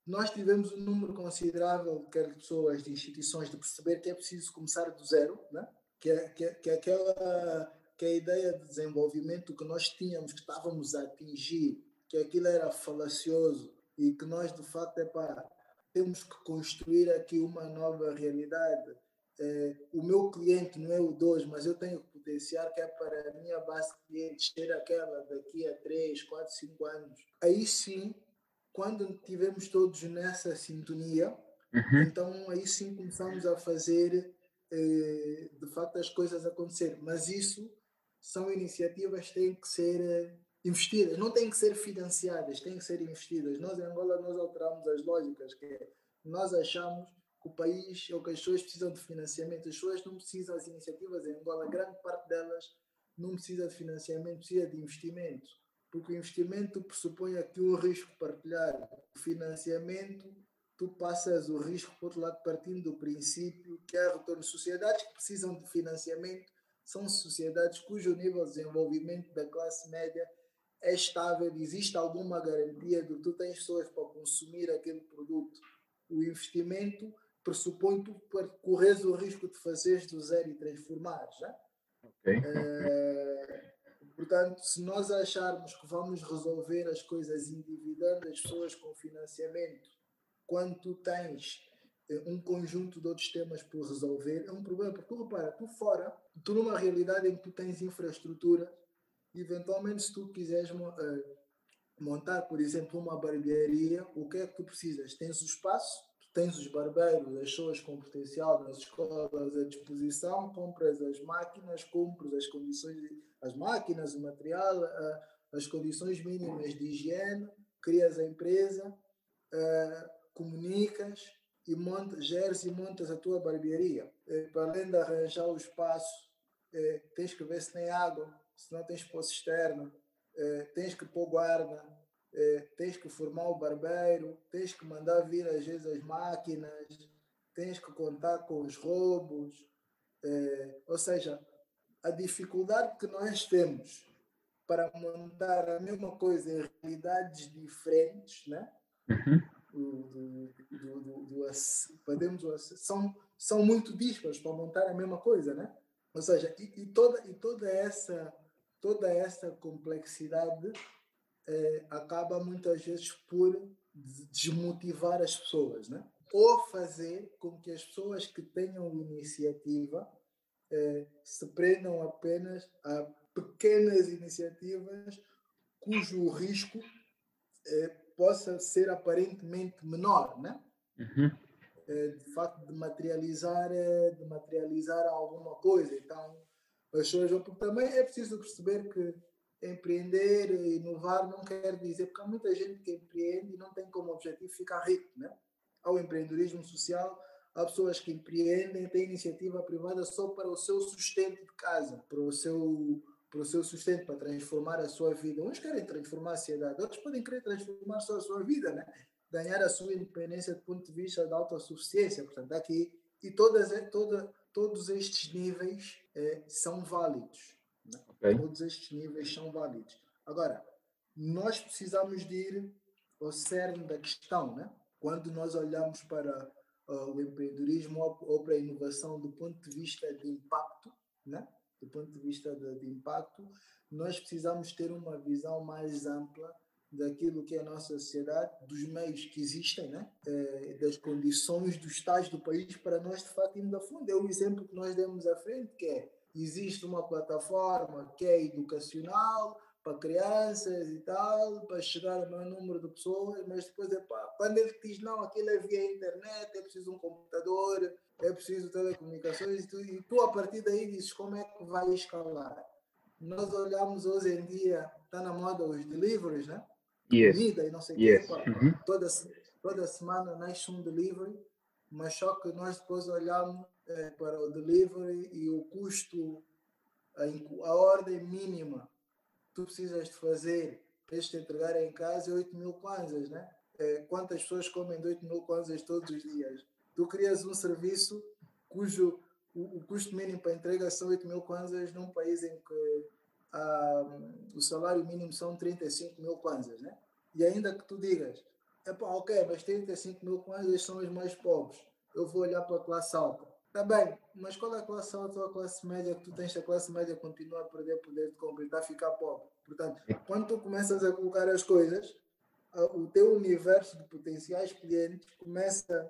nós tivemos um número considerável quer de pessoas, de instituições, de perceber que é preciso começar do zero, né? que, é, que, é, que é aquela que é a ideia de desenvolvimento que nós tínhamos, que estávamos a atingir, que aquilo era falacioso e que nós, de facto, é para temos que construir aqui uma nova realidade. É, o meu cliente não é o 2, mas eu tenho que potenciar que é para a minha base de clientes ser aquela daqui a 3, 4, 5 anos. Aí sim, quando estivermos todos nessa sintonia, uhum. então aí sim começamos a fazer eh, de facto as coisas acontecer. Mas isso são iniciativas que têm que ser eh, investidas, não têm que ser financiadas, têm que ser investidas. Nós em Angola nós alteramos as lógicas, que é, nós achamos que o país ou que as pessoas precisam de financiamento, as pessoas não precisam das iniciativas em Angola, grande parte delas não precisa de financiamento, precisa de investimento, porque o investimento pressupõe aqui um risco partilhado. O financiamento, tu passas o risco, por outro lado, partindo do princípio que há retorno. Sociedades que precisam de financiamento são sociedades cujo nível de desenvolvimento da classe média é estável, existe alguma garantia de que tu tens pessoas para consumir aquele produto. O investimento pressupõe tu corres o risco de fazeres do zero e transformares. Já? Okay. É, portanto, se nós acharmos que vamos resolver as coisas endividando as pessoas com financiamento, quando tu tens eh, um conjunto de outros temas por resolver, é um problema. Porque tu repara, tu fora, tu numa realidade em que tu tens infraestrutura eventualmente, se tu quiseres uh, montar, por exemplo, uma barbearia, o que é que tu precisas? Tens o espaço, tens os barbeiros, as pessoas com potencial nas escolas à disposição, compras as máquinas, compras as condições, as máquinas, o material, as condições mínimas de higiene, crias a empresa, comunicas e montas, geres e montas a tua barbearia. para além de arranjar o espaço, tens que ver se tem água, se não tens poço externo, tens que pôr guarda, eh, tens que formar o barbeiro, tens que mandar vir às vezes as máquinas, tens que contar com os roubos. Eh, ou seja, a dificuldade que nós temos para montar a mesma coisa em realidades diferentes, né? Uhum. Do, do, do, do, podemos, são, são muito dispares para montar a mesma coisa, né? Ou seja, e, e, toda, e toda essa toda essa complexidade eh, acaba muitas vezes por desmotivar as pessoas, né? ou fazer com que as pessoas que tenham iniciativa eh, se prendam apenas a pequenas iniciativas cujo risco eh, possa ser aparentemente menor, né? Uhum. de facto de materializar de materializar alguma coisa então as pessoas, porque também é preciso perceber que empreender e inovar não quer dizer, porque há muita gente que empreende e não tem como objetivo ficar rico, né? Há o empreendedorismo social, há pessoas que empreendem, têm iniciativa privada só para o seu sustento de casa, para o seu, para o seu sustento, para transformar a sua vida. Uns querem transformar a sociedade, outros podem querer transformar só a sua vida, né? Ganhar a sua independência do ponto de vista da autossuficiência. Portanto, aqui, e todas, toda, todos estes níveis é, são válidos. Né? Okay. Todos estes níveis são válidos. Agora, nós precisamos de ir ao cerne da questão, né? quando nós olhamos para uh, o empreendedorismo ou, ou, para a inovação do ponto de vista de impacto, né? do ponto de vista de, de impacto, nós precisamos ter uma visão mais ampla daquilo que é a nossa sociedade, dos meios que existem, né? É, das condições dos tais do país para nós de facto irmos a fundo. É o exemplo que nós demos à frente, que é existe uma plataforma que é educacional para crianças e tal, para chegar ao maior número de pessoas, mas depois é pá, quando ele diz não, aquilo é via internet, é preciso um computador, é preciso telecomunicações, e tu, e tu a partir daí dizes como é que vai escalar. Nós olhamos hoje em dia, está na moda os deliveries, né? Yes. Comida e não sei o yes. Uhum. Toda, toda semana nasce um delivery, mas só que nós depois olhamos é, para o delivery e o custo, a, a ordem mínima tu precisas de fazer para te entregar em casa é 8 mil kwanzas, né? É, quantas pessoas comem de 8 mil kwanzas todos os dias? Tu crias um serviço cujo o, o custo mínimo para entrega são 8 mil kwanzas num país em que ah, o salário mínimo são 35 mil kwanzas, né? E ainda que tu digas, pá, ok, mas 35 mil kwanzas são os mais pobres, eu vou olhar para a classe alta. Tá bem, mas qual é a classe alta ou a classe média que tu tens? A classe média continua a perder poder de compra e está a ficar pobre. Portanto, quando tu começas a colocar as coisas, o teu universo de potenciais clientes começa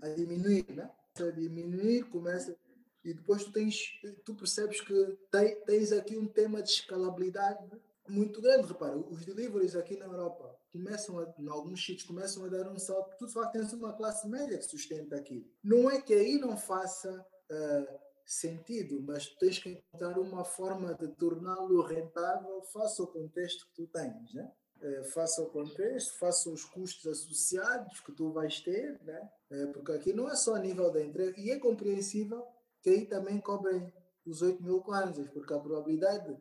a diminuir, né? A diminuir, começa e depois tu tens, tu percebes que tens aqui um tema de escalabilidade muito grande. Repara, os deliveries aqui na Europa começam, a, em alguns sítios, começam a dar um salto. Tu de facto tens uma classe média que sustenta aquilo. Não é que aí não faça uh, sentido, mas tens que encontrar uma forma de torná-lo rentável face ao contexto que tu tens, né? Uh, face ao contexto, face aos custos associados que tu vais ter, né? Uh, porque aqui não é só a nível da entrega, e é compreensível que aí também cobrem os 8 mil kwanzas, porque a probabilidade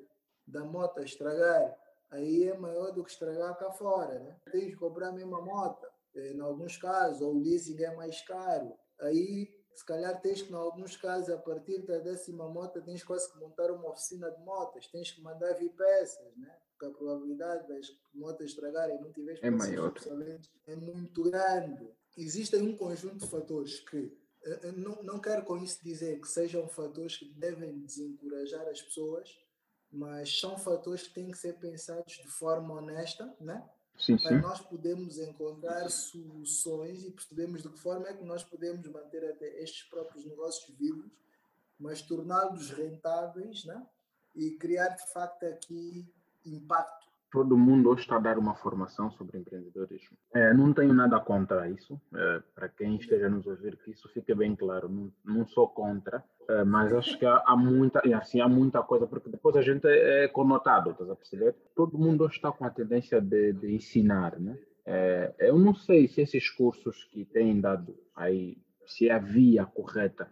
da moto estragar aí é maior do que estragar cá fora. Né? Tens de cobrar a mesma moto, em alguns casos, ou o leasing é mais caro. Aí, se calhar, tens que, em alguns casos, a partir da décima moto, tens quase que montar uma oficina de motas, tens que mandar vir peças, né? porque a probabilidade das motas estragarem não tiveres é maior. É muito grande. Existem um conjunto de fatores que não, não quero com isso dizer que sejam fatores que devem desencorajar as pessoas, mas são fatores que têm que ser pensados de forma honesta, né? Sim, para nós podermos encontrar soluções e percebermos de que forma é que nós podemos manter até estes próprios negócios vivos, mas torná-los rentáveis né? e criar de facto aqui impacto todo mundo hoje está a dar uma formação sobre empreendedorismo. É, não tenho nada contra isso, é, para quem esteja nos ouvir, que isso fique bem claro, não, não sou contra, é, mas acho que há, há, muita, assim, há muita coisa, porque depois a gente é conotado, estás a perceber? Todo mundo está com a tendência de, de ensinar, né? É, eu não sei se esses cursos que têm dado aí, se é a via correta,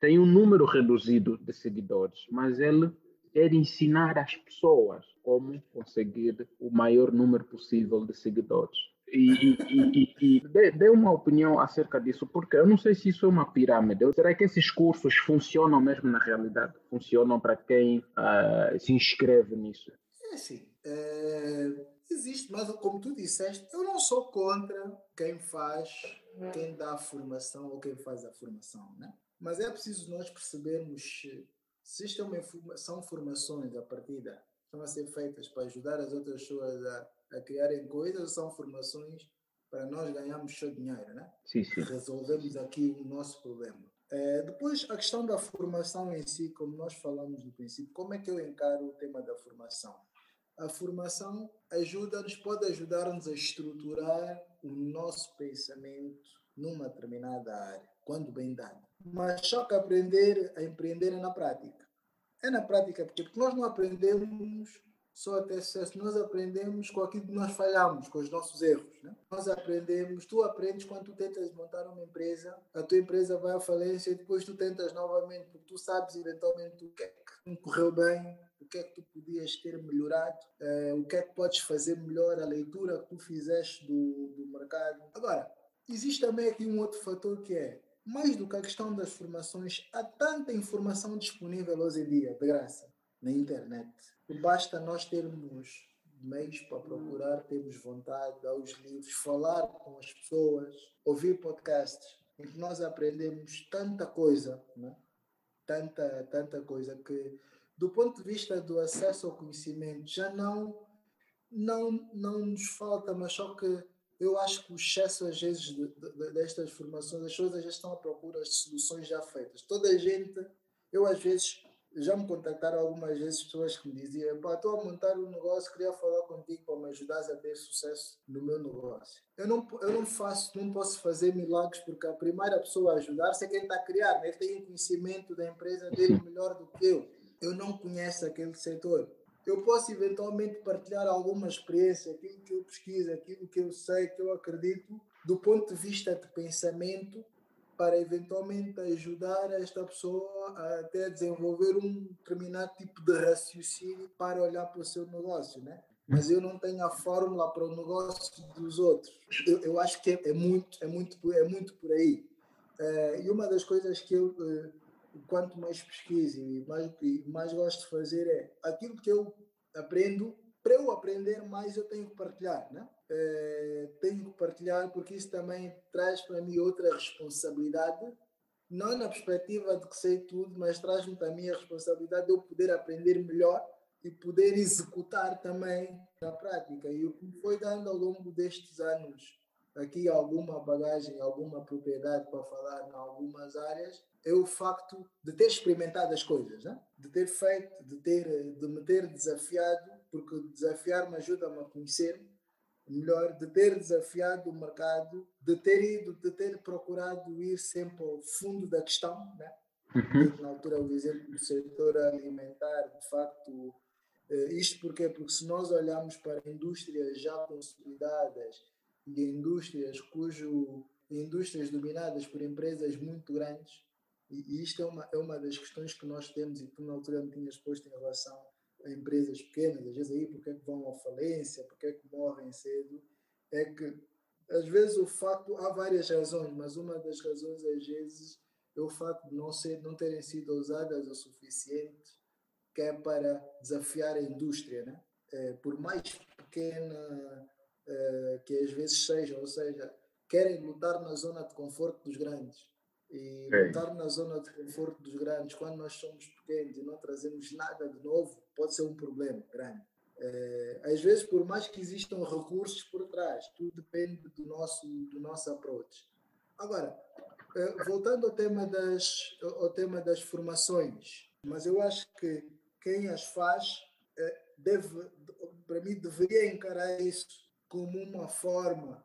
tem um número reduzido de seguidores, mas ele quer ensinar as pessoas como conseguir o maior número possível de seguidores. E, e, e, e dê, uma opinião acerca disso, porque eu não sei se isso é uma pirâmide. Será que esses cursos funcionam mesmo na realidade? Funcionam para quem uh, se inscreve nisso? É assim, é, existe, mas como tu disseste, eu não sou contra quem faz, quem dá a formação ou quem faz a formação, né? Mas é preciso nós percebermos se isto é uma, são formações a partida estão a ser feitas para ajudar as outras pessoas a, a criarem coisas são formações para nós ganharmos seu dinheiro, né? Sim, sim. Resolvemos aqui o nosso problema. É, depois, a questão da formação em si, como nós falamos no princípio, como é que eu encaro o tema da formação? A formação ajuda-nos, pode ajudar-nos a estruturar o nosso pensamento numa determinada área, quando bem dado. Mas só que aprender a empreender é na prática. É na prática, porque, porque nós não aprendemos só até sucesso, nós aprendemos com aquilo que nós falhamos, com os nossos erros. Né? Nós aprendemos, tu aprendes quando tu tentas montar uma empresa, a tua empresa vai à falência e depois tu tentas novamente, porque tu sabes eventualmente o que é que não correu bem, o que é que tu podias ter melhorado, eh, o que é que podes fazer melhor, a leitura que tu fizeste do, do mercado. Agora, existe também aqui um outro fator que é mais do que a questão das formações, há tanta informação disponível hoje em dia, de graça, na internet. Basta nós termos meios para procurar, termos vontade, dar os livros, falar com as pessoas, ouvir podcasts, em que nós aprendemos tanta coisa, né? tanta, tanta coisa, que do ponto de vista do acesso ao conhecimento, já não não, não nos falta, mas só que eu acho que o excesso, às vezes, de, de, destas formações, as pessoas já estão à procura de soluções já feitas. Toda a gente, eu às vezes, já me contactaram algumas vezes pessoas que me diziam: estou a montar um negócio, queria falar contigo para me ajudar a ter sucesso no meu negócio. Eu não, eu não faço, não posso fazer milagres porque a primeira pessoa a ajudar-se é quem está a criar, né? ele tem conhecimento da empresa dele melhor do que eu. Eu não conheço aquele setor eu posso eventualmente partilhar alguma experiência, aquilo que eu pesquiso, aquilo que eu sei, que eu acredito, do ponto de vista de pensamento, para eventualmente ajudar esta pessoa a até desenvolver um determinado tipo de raciocínio para olhar para o seu negócio, né? Mas eu não tenho a fórmula para o negócio dos outros. Eu, eu acho que é, é, muito, é muito, é muito por aí. Uh, e uma das coisas que eu uh, quanto mais pesquiso e mais, e mais gosto de fazer é aquilo que eu aprendo, para eu aprender mais eu tenho que partilhar, né? É, tenho que partilhar porque isso também traz para mim outra responsabilidade, não na perspectiva de que sei tudo, mas traz-me também a responsabilidade de eu poder aprender melhor e poder executar também na prática. E o que me foi dando ao longo destes anos aqui alguma bagagem, alguma propriedade para falar em algumas áreas, é o facto de ter experimentado as coisas, né? de ter feito, de, ter, de me ter desafiado, porque desafiar-me ajuda-me a conhecer melhor, de ter desafiado o mercado, de ter ido, de ter procurado ir sempre ao fundo da questão, né? Uhum. Na altura, o exemplo do setor alimentar, de facto, eh, isto porque Porque se nós olharmos para indústrias já consolidadas e indústrias cujo indústrias dominadas por empresas muito grandes, e, isto é uma, é uma das questões que nós temos e que na altura me tinhas posto em relação empresas pequenas, às vezes aí porque é que vão à falência, porque é que morrem cedo, é que às vezes o facto, há várias razões, mas uma das razões às vezes é o facto de não, ser, não terem sido usadas o suficiente que é para desafiar a indústria, né? É, por mais pequena é, que às vezes seja, ou seja, querem lutar na zona de conforto dos grandes e Sim. estar na zona de conforto dos grandes, quando nós somos pequenos e não trazemos nada de novo, pode ser um problema grande. É, às vezes, por mais que existam recursos por trás, tudo depende do nosso, do nosso approach. Agora, é, voltando ao tema, das, ao tema das formações, mas eu acho que quem as faz é, deve, para mim, deveria encarar isso como uma forma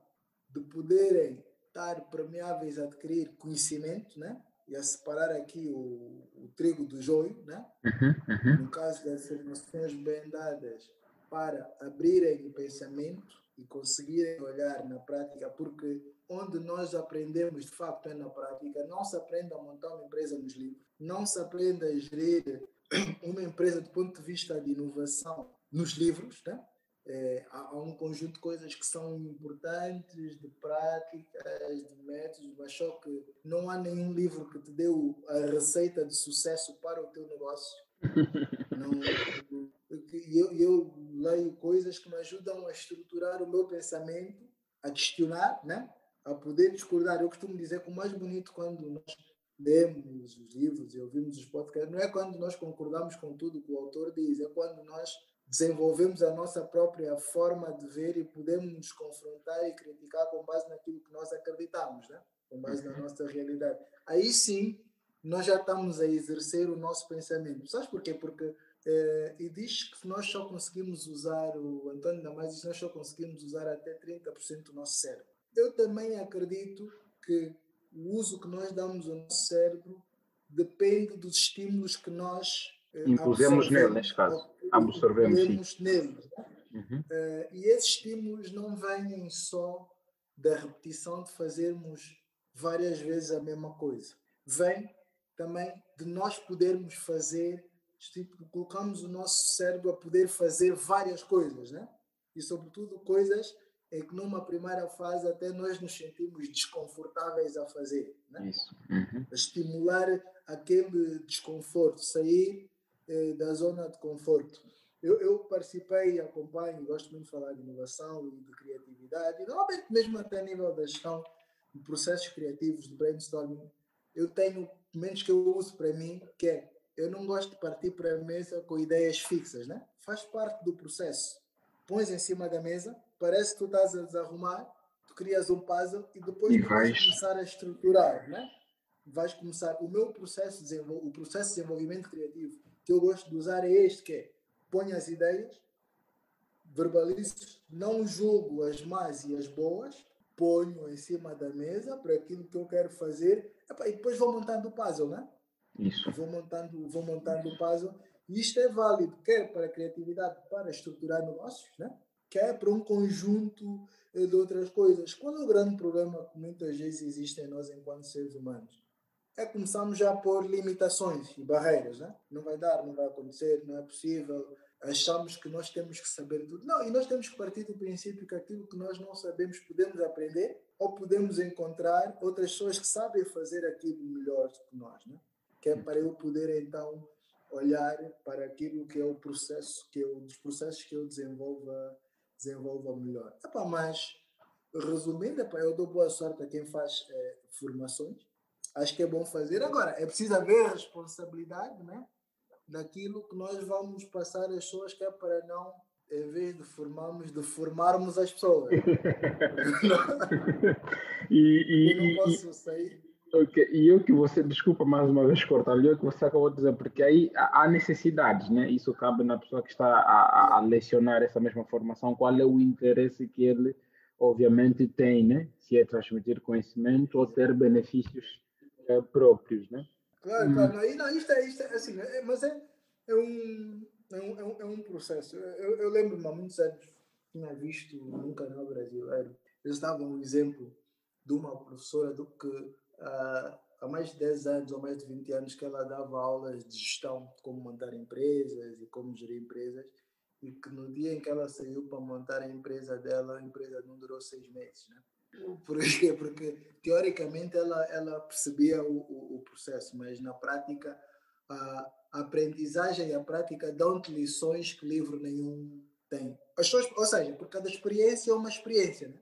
de poderem estar permeáveis a adquirir conhecimento, né? E a separar aqui o, o trigo do joio, né? Uhum, uhum. No caso das formações bem dadas para abrirem o pensamento e conseguirem olhar na prática, porque onde nós aprendemos de facto é na prática, não se aprende a montar uma empresa nos livros, não se aprende a gerir uma empresa do ponto de vista de inovação nos livros, né? É, há, um conjunto de coisas que são importantes, de práticas, de métodos, mas só que não há nenhum livro que te dê a receita de sucesso para o teu negócio. Não, eu, eu leio coisas que me ajudam a estruturar o meu pensamento, a questionar, né? a poder discordar. Eu costumo dizer que o mais bonito quando nós lemos os livros e ouvimos os podcasts não é quando nós concordamos com tudo que o autor diz, é quando nós desenvolvemos a nossa própria forma de ver e podemos nos confrontar e criticar com base naquilo que nós acreditamos, né? com base na uhum. nossa realidade. Aí sim, nós já estamos a exercer o nosso pensamento. Sabes porquê? Porque eh, e diz que nós só conseguimos usar, o Antônio mais diz que nós só conseguimos usar até 30% do nosso cérebro. Eu também acredito que o uso que nós damos ao nosso cérebro depende dos estímulos que nós eh, impusemos nele, neste caso absorvemos neles. Uhum. Uh, e esses estímulos não vêm só da repetição de fazermos várias vezes a mesma coisa. Vem também de nós podermos fazer, tipo, colocamos o nosso cérebro a poder fazer várias coisas, né? E sobretudo coisas em que numa primeira fase até nós nos sentimos desconfortáveis a fazer, né? Isso. Uhum. Estimular aquele desconforto, sair eh, da zona de conforto. Eu, eu, participei, acompanho, gosto muito de falar de inovação e de criatividade, e normalmente mesmo até a nível da gestão de processos criativos, de brainstorming, eu tenho menos que eu uso para mim, que é, eu não gosto de partir para a mesa com ideias fixas, né? Faz parte do processo. pões em cima da mesa, parece que tu estás a desarrumar, tu crias um puzzle e depois E vais começar a estruturar, né? Vais começar. O meu processo o processo de desenvolvimento criativo que eu gosto de usar é este, que é põe as ideias, verbalizo, não julgo as más e as boas, ponho em cima da mesa para aquilo que eu quero fazer e depois vou montando o puzzle, né? Isso. vou montando, vou montando o puzzle e isto é válido quer para a criatividade, para estruturar negócios, né? quer para um conjunto eh, de outras coisas. Qual é o grande problema que muitas vezes existe em nós enquanto seres humanos? É começamos já a pôr limitações e barreiras, né? Não vai dar, não vai acontecer, não é possível. Achamos que nós temos que saber tudo. Não, e nós temos que partir do princípio que aquilo que nós não sabemos podemos aprender ou podemos encontrar outras pessoas que sabem fazer aquilo melhor que nós, né? que é para eu poder então olhar para aquilo que é o processo que eu dos processos que eu desenvolva desenvolva melhor mas resumindo eu dou boa sorte a quem faz eh, formações acho que é bom fazer agora é preciso haver responsabilidade né daquilo que nós vamos passar às pessoas que é para não em vez de formarmos de formarmos as pessoas E, e, eu não e- posso sair Ok, E eu que você, desculpa mais uma vez cortar, eu que você acabou de dizer, porque aí há há necessidades, né? Isso cabe na pessoa que está a, a- a lecionar essa mesma formação, qual é o interesse que ele, obviamente, tem, né? Se é transmitir conhecimento ou ter benefícios eh, próprios, né? Claro, Hum. claro. Não, e não, isto é, isto é assim, é- mas é, é, um, é, um, é, um, é um processo. Eu, eu lembro-me há muitos anos, tinha visto num canal brasileiro, eles davam um exemplo de uma professora do que ah, há mais de 10 anos ou mais de 20 anos que ela dava aulas de gestão, de como montar empresas e como gerir empresas, e que no dia em que ela saiu para montar a empresa dela, a empresa não durou seis meses, né? Por quê? Porque teoricamente ela, ela percebia o, o, o processo, mas na prática a, aprendizagem e a prática dão-te lições que livro nenhum tem. As pessoas, ou seja, por cada experiência é uma experiência. Né?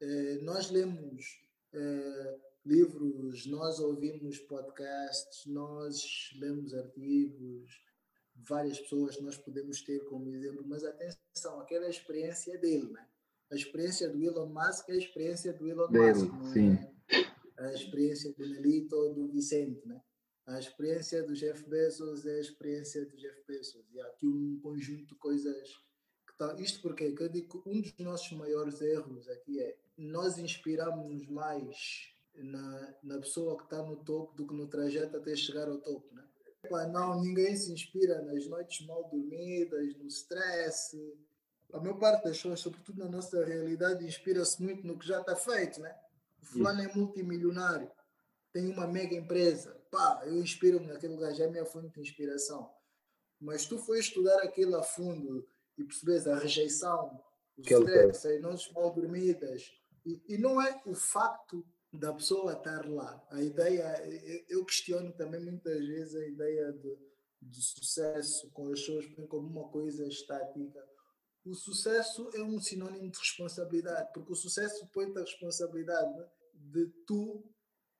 Eh, nós lemos eh, livros, nós ouvimos podcasts, nós lemos artigos, várias pessoas nós podemos ter como exemplo, mas atenção, aquela experiência é dele, né? A experiência do Elon Musk é a experiência do Elon Dele, Musk, não sim. é a experiência do Nelito ou do Vicente, né? A experiência do Jeff Bezos é a experiência do Jeff Bezos. E há aqui um conjunto de coisas que tá, isto porque que eu digo que um dos nossos maiores erros aqui é nós inspiramos mais na, na pessoa que está no topo do que no trajeto até chegar ao topo, né? Não, ninguém se inspira nas noites mal dormidas, no stress. A maior parte das pessoas, sobretudo na nossa realidade, inspira-se muito no que já está feito, né? O fulano é multimilionário, tem uma mega empresa. Pá, eu inspiro-me naquele gajo, é a minha fonte de inspiração. Mas tu foi estudar aquilo a fundo e percebes a rejeição, o Que ele stress, as noites mal dormidas. E, e não é o facto da pessoa estar lá. A ideia, eu- questiono também muitas vezes a ideia de, de sucesso com as pessoas como uma coisa estática. O sucesso é um sinônimo de responsabilidade, porque o sucesso põe-te a responsabilidade né, de tu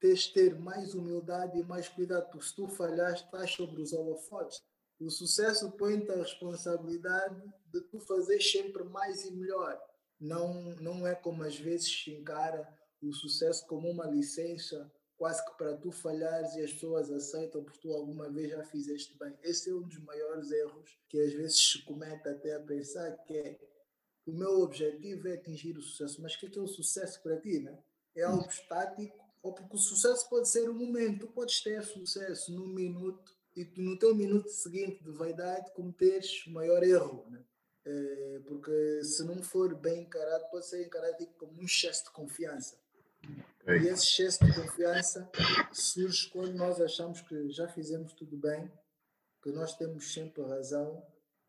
teres ter mais humildade e mais cuidado, porque se tu falhaste, estás sobre os holofotes. O sucesso põe-te a responsabilidade de tu fazeres sempre mais e melhor. Não, não é como às vezes se encara o sucesso como uma licença, quase que para tu falhares e as pessoas aceitam porque tu alguma vez já fizeste bem. Esse é um dos maiores erros que às vezes se comete até a pensar que é o meu objetivo é atingir o sucesso, mas o que é, que é o sucesso para ti, né? É algo estático, ou porque o sucesso pode ser um momento, tu podes ter sucesso num minuto e tu, no teu minuto seguinte de vaidade cometeres o maior erro, né? É, porque se não for bem encarado, pode ser encarado tipo, como um excesso de confiança. E esse excesso de confiança surge quando nós achamos que já fizemos tudo bem, que nós temos sempre razão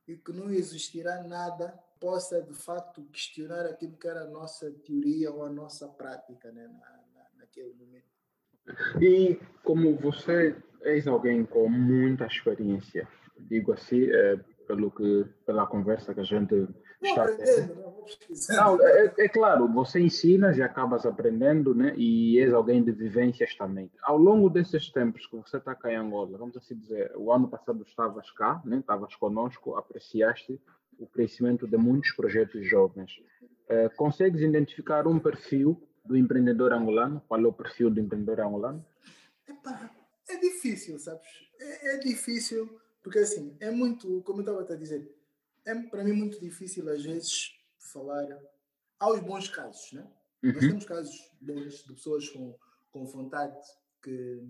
e que não existirá nada que possa de facto questionar aquilo que era a nossa teoria ou a nossa prática né, na, na, naquele momento. E como você és alguém com muita experiência, digo assim, eh, pelo que, pela conversa que a gente está aprendendo, né? pesquisando. Não, é, é claro, você ensinas e acabas aprendendo, né? E és alguém de vivências também. Ao longo desses tempos que você está cá em Angola, vamos assim dizer, o ano passado estavas cá, né? Estavas conosco, apreciaste o crescimento de muitos projetos jovens. Uh, consegues identificar um perfil do empreendedor angolano? Qual é o perfil do empreendedor angolano? Epa, é difícil, sabes? É, é, difícil, porque assim, é muito, como eu estava a dizer, é para mim muito difícil às vezes falar aos bons casos, né? Uhum. Nós temos casos bons de pessoas com, com vontade que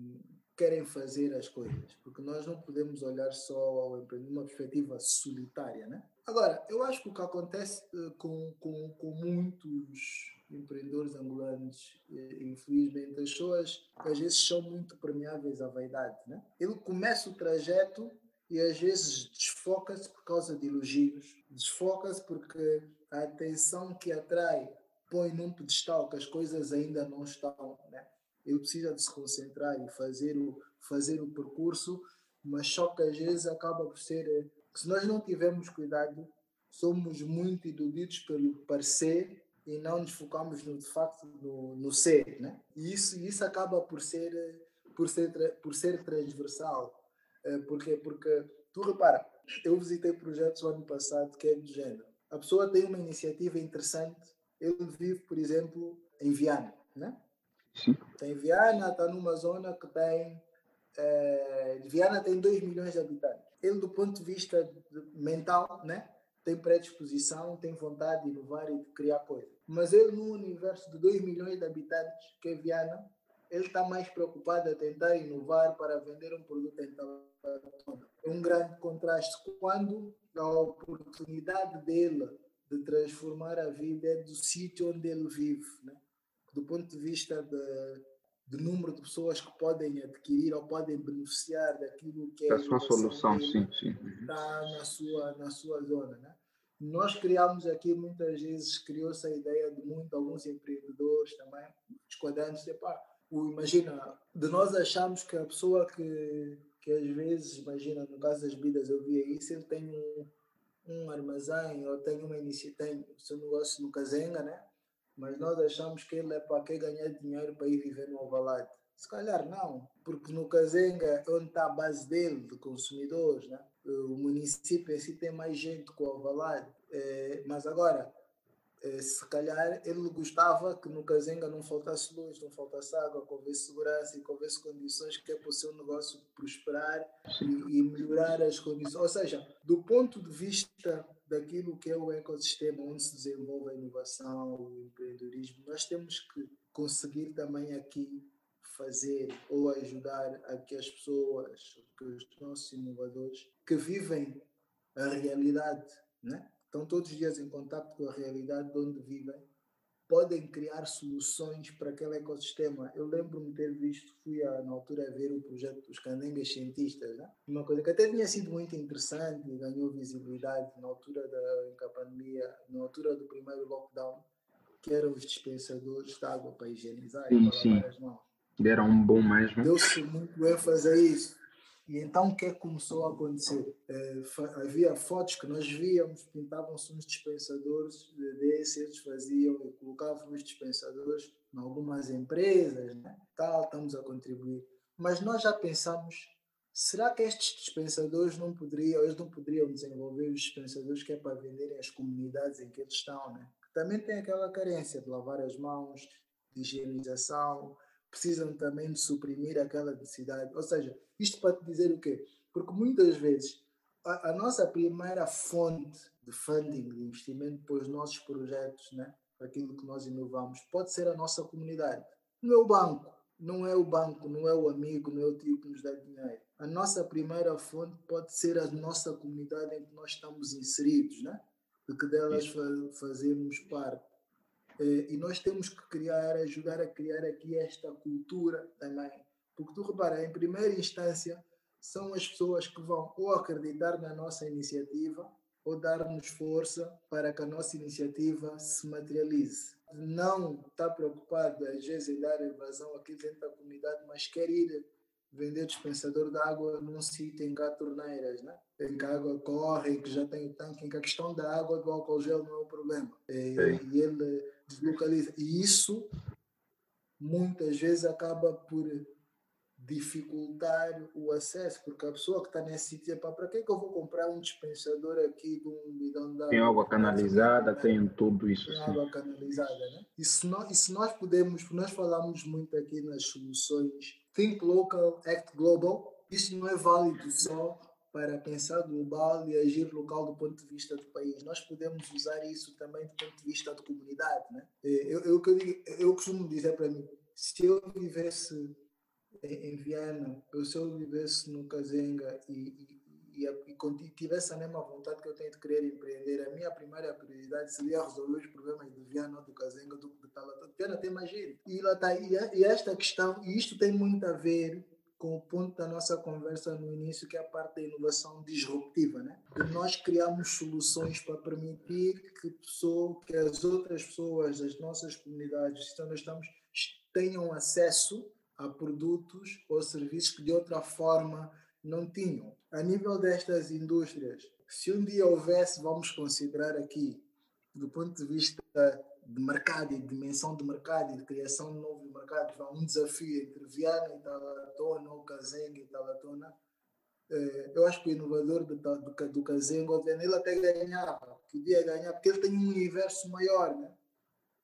querem fazer as coisas, porque nós não podemos olhar só ao empreendedor uma perspectiva solitária, né? Agora, eu acho que o que acontece uh, com, com, com muitos empreendedores angolanos, uh, infelizmente, as pessoas às vezes são muito permeáveis à vaidade, né? Ele começa o trajeto e às vezes desfoca-se por causa de elogios, desfoca-se porque a atenção que atrai põe num pedestal que as coisas ainda não estão, né? ele precisa de se concentrar e fazer o, fazer o percurso, mas só que às vezes acaba por ser, se nós não tivermos cuidado, somos muito iludidos pelo parecer e não nos focamos no, de facto no, no ser, né? E isso, isso acaba por ser, por ser, por ser transversal. Eh, porque, porque tu repara, eu visitei projetos ano passado que é do género. A pessoa tem uma iniciativa interessante, ele vive, por exemplo, em Viana, né? Sim. Tem Viana, está numa zona que tem. É, Viana tem 2 milhões de habitantes. Ele, do ponto de vista mental, né, tem predisposição, tem vontade de inovar e de criar coisas. Mas ele, no universo de 2 milhões de habitantes, que é Viana, ele está mais preocupado a tentar inovar para vender um produto em tal É um grande contraste quando a oportunidade dele de transformar a vida é do sítio onde ele vive. Né? do ponto de vista de, de número de pessoas que podem adquirir ou podem beneficiar daquilo que é a sua solução, sim, sim. Está na sua, na sua zona. Né? Nós criamos aqui, muitas vezes, criou-se a ideia de muito, alguns empreendedores também, esquadrantes, o, imagina, de nós achamos que a pessoa que, que às vezes, imagina, no caso das bebidas, eu via isso, ele tem um, um armazém ou tem uma iniciativa, o seu negócio no Cazenga, né? mas nós achamos que ele é para que ganhar dinheiro para ir viver no Ovalade. Se calhar não, porque no Cazenga é onde está a base dele, de consumidores, né? o município em si tem mais gente que o Ovalade. É, mas agora, se calhar ele gostava que no Cazenga não faltasse luz, não faltasse água, que houvesse segurança e que houvesse condições que é para o seu negócio prosperar e, e melhorar as condições. Ou seja, do ponto de vista daquilo que é o ecossistema onde se desenvolve a inovação, o empreendedorismo, nós temos que conseguir também aqui fazer ou ajudar a que as pessoas, que os nossos inovadores, que vivem a realidade, né? Estão todos os dias em contato com a realidade de onde vivem, podem criar soluções para aquele ecossistema. Eu lembro-me ter visto, fui a, na altura a ver o projeto dos candengas cientistas, né? uma coisa que até tinha sido muito interessante e ganhou visibilidade na altura da pandemia, na altura do primeiro lockdown, que eram os dispensadores de água para higienizar sim, e para lavar as mãos. Deram um bom mesmo. Deu-se muito ênfase a isso. E então o que é começou a acontecer? É, havia fotos que nós víamos, pintavam-se uns dispensadores desses, eles faziam colocavam os dispensadores em algumas empresas, né? tal, estamos a contribuir. Mas nós já pensamos, será que estes dispensadores não poderiam, eles não poderiam desenvolver os dispensadores que é para venderem as comunidades em que eles estão, né? Também tem aquela carência de lavar as mãos, de higienização, precisam também de suprimir aquela necessidade. Ou seja, isto para te dizer o quê? Porque muitas vezes a, a nossa primeira fonte de funding, de investimento para os nossos projetos, né? para aquilo que nós inovamos, pode ser a nossa comunidade. Não é o banco, não é o banco, não é o amigo, não é o tio que nos dá dinheiro. A nossa primeira fonte pode ser a nossa comunidade em que nós estamos inseridos, né? de que delas fa fazemos parte. Eh, e nós temos que criar, ajudar a criar aqui esta cultura também. Porque tu repara, em primeira instância, são as pessoas que vão ou acreditar na nossa iniciativa ou dar-nos força para que a nossa iniciativa se materialize. Não está preocupado, às vezes, em dar evasão aqui dentro da comunidade, mas quer ir vender dispensador de água num sítio em que há torneiras, né? em que a água corre, que já tem o tanque, em que a questão da água do álcool gel não é o problema. E, e ele deslocaliza. E isso muitas vezes acaba por dificultar o acesso, porque a pessoa que está nesse sítio, para que, é que eu vou comprar um dispensador aqui de um bidão de água? Tem água canalizada, tem tudo isso. Tem água canalizada, né? E se, nós, e se nós podemos, nós falamos muito aqui nas soluções, Think Local, Act Global, isso não é válido só para pensar global e agir local do ponto de vista do país. Nós podemos usar isso também do ponto de vista da comunidade. Né? Eu, eu, eu, eu costumo dizer para mim, se eu vivesse em Viana, se eu vivesse no Kazenga e, e, e, e, tivesse a mesma vontade que eu tenho de querer empreender, a minha primeira prioridade seria resolver os problemas de Viana, do Kazenga, do, do Talatão. Viana tem mais gente. E, lá tá, e, e esta questão, e isto tem muito a ver com o ponto da nossa conversa no início, que é a parte da inovação disruptiva, né? Que nós criamos soluções para permitir que, pessoa, que as outras pessoas das nossas comunidades, então nós estamos, tenham acesso a produtos ou serviços que de outra forma não tinham. A nível destas indústrias, se um dia houvesse, vamos considerar aqui, do ponto de vista de mercado e dimensão de mercado e de criação de novo mercado, um desafio entre Viana e Talatona, ou Kazenga e Talatona, eh, eu acho que o inovador do, do, do Kazenga, ele até ganhava, podia ganhar, porque ele tem um universo maior, né?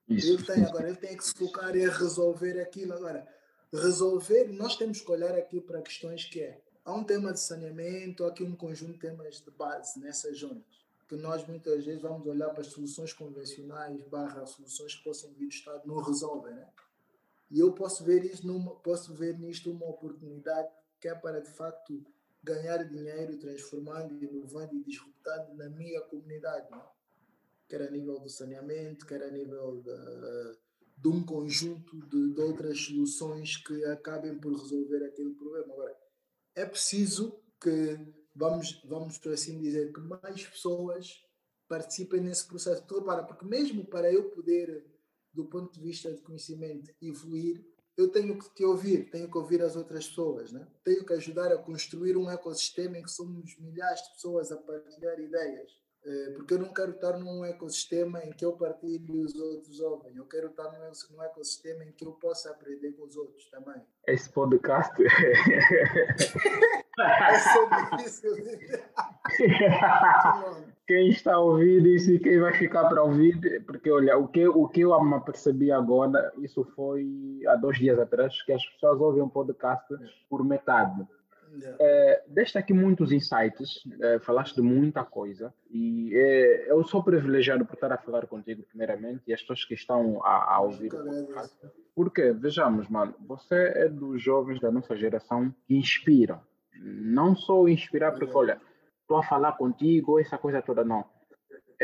Isso. Ele tem, agora, ele tem que se focar em resolver aquilo. Agora, resolver, nós temos que olhar aqui para questões que é, há um tema de saneamento, há aqui um conjunto de temas de base nessas zonas que nós muitas vezes vamos olhar para as soluções convencionais barra soluções que possam vir do Estado não resolvem, né? E eu posso ver isso numa, posso ver nisto uma oportunidade que é para de facto ganhar dinheiro transformando, inovando e disruptando na minha comunidade, né? quer a nível do saneamento, quer a nível de, um conjunto de, de outras soluções que acabem por resolver aquele problema. Agora, é preciso que vamos, vamos assim dizer, que mais pessoas participem nesse processo todo, para, porque mesmo para eu poder, do ponto de vista de conhecimento, evoluir, eu tenho que te ouvir, tenho que ouvir as outras pessoas, né? tenho que ajudar a construir um ecossistema em que somos milhares de pessoas a partilhar ideias. Eh, porque eu não quero estar num ecossistema em que eu partilho e os outros ouvem. Eu quero estar num ecossistema em que eu possa aprender com os outros também. Esse podcast é sobre isso. quem está a ouvir isso e quem vai ficar para ouvir, porque olha, o que, o que eu me percebi agora, isso foi há dois dias atrás, que as pessoas ouvem um podcast por metade. É, deste aqui muitos insights, é, falaste de muita coisa e é, eu sou privilegiado por estar a falar contigo primeiramente e as pessoas que estão a, a ouvir o podcast. Porque, vejamos, mano, você é dos jovens da nossa geração que inspiram não só inspirar, porque olha, estou a falar contigo, essa coisa toda, não.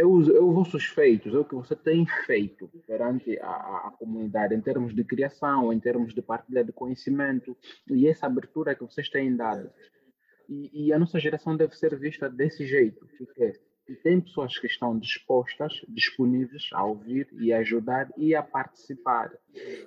Eu, eu vou suspeitos, é o que você tem feito perante a, a, comunidade em termos de criação, em termos de partilha de conhecimento e essa abertura que vocês têm dado. E, e a nossa geração deve ser vista desse jeito, porque e tem pessoas que estão dispostas, disponíveis a ouvir e ajudar e a participar.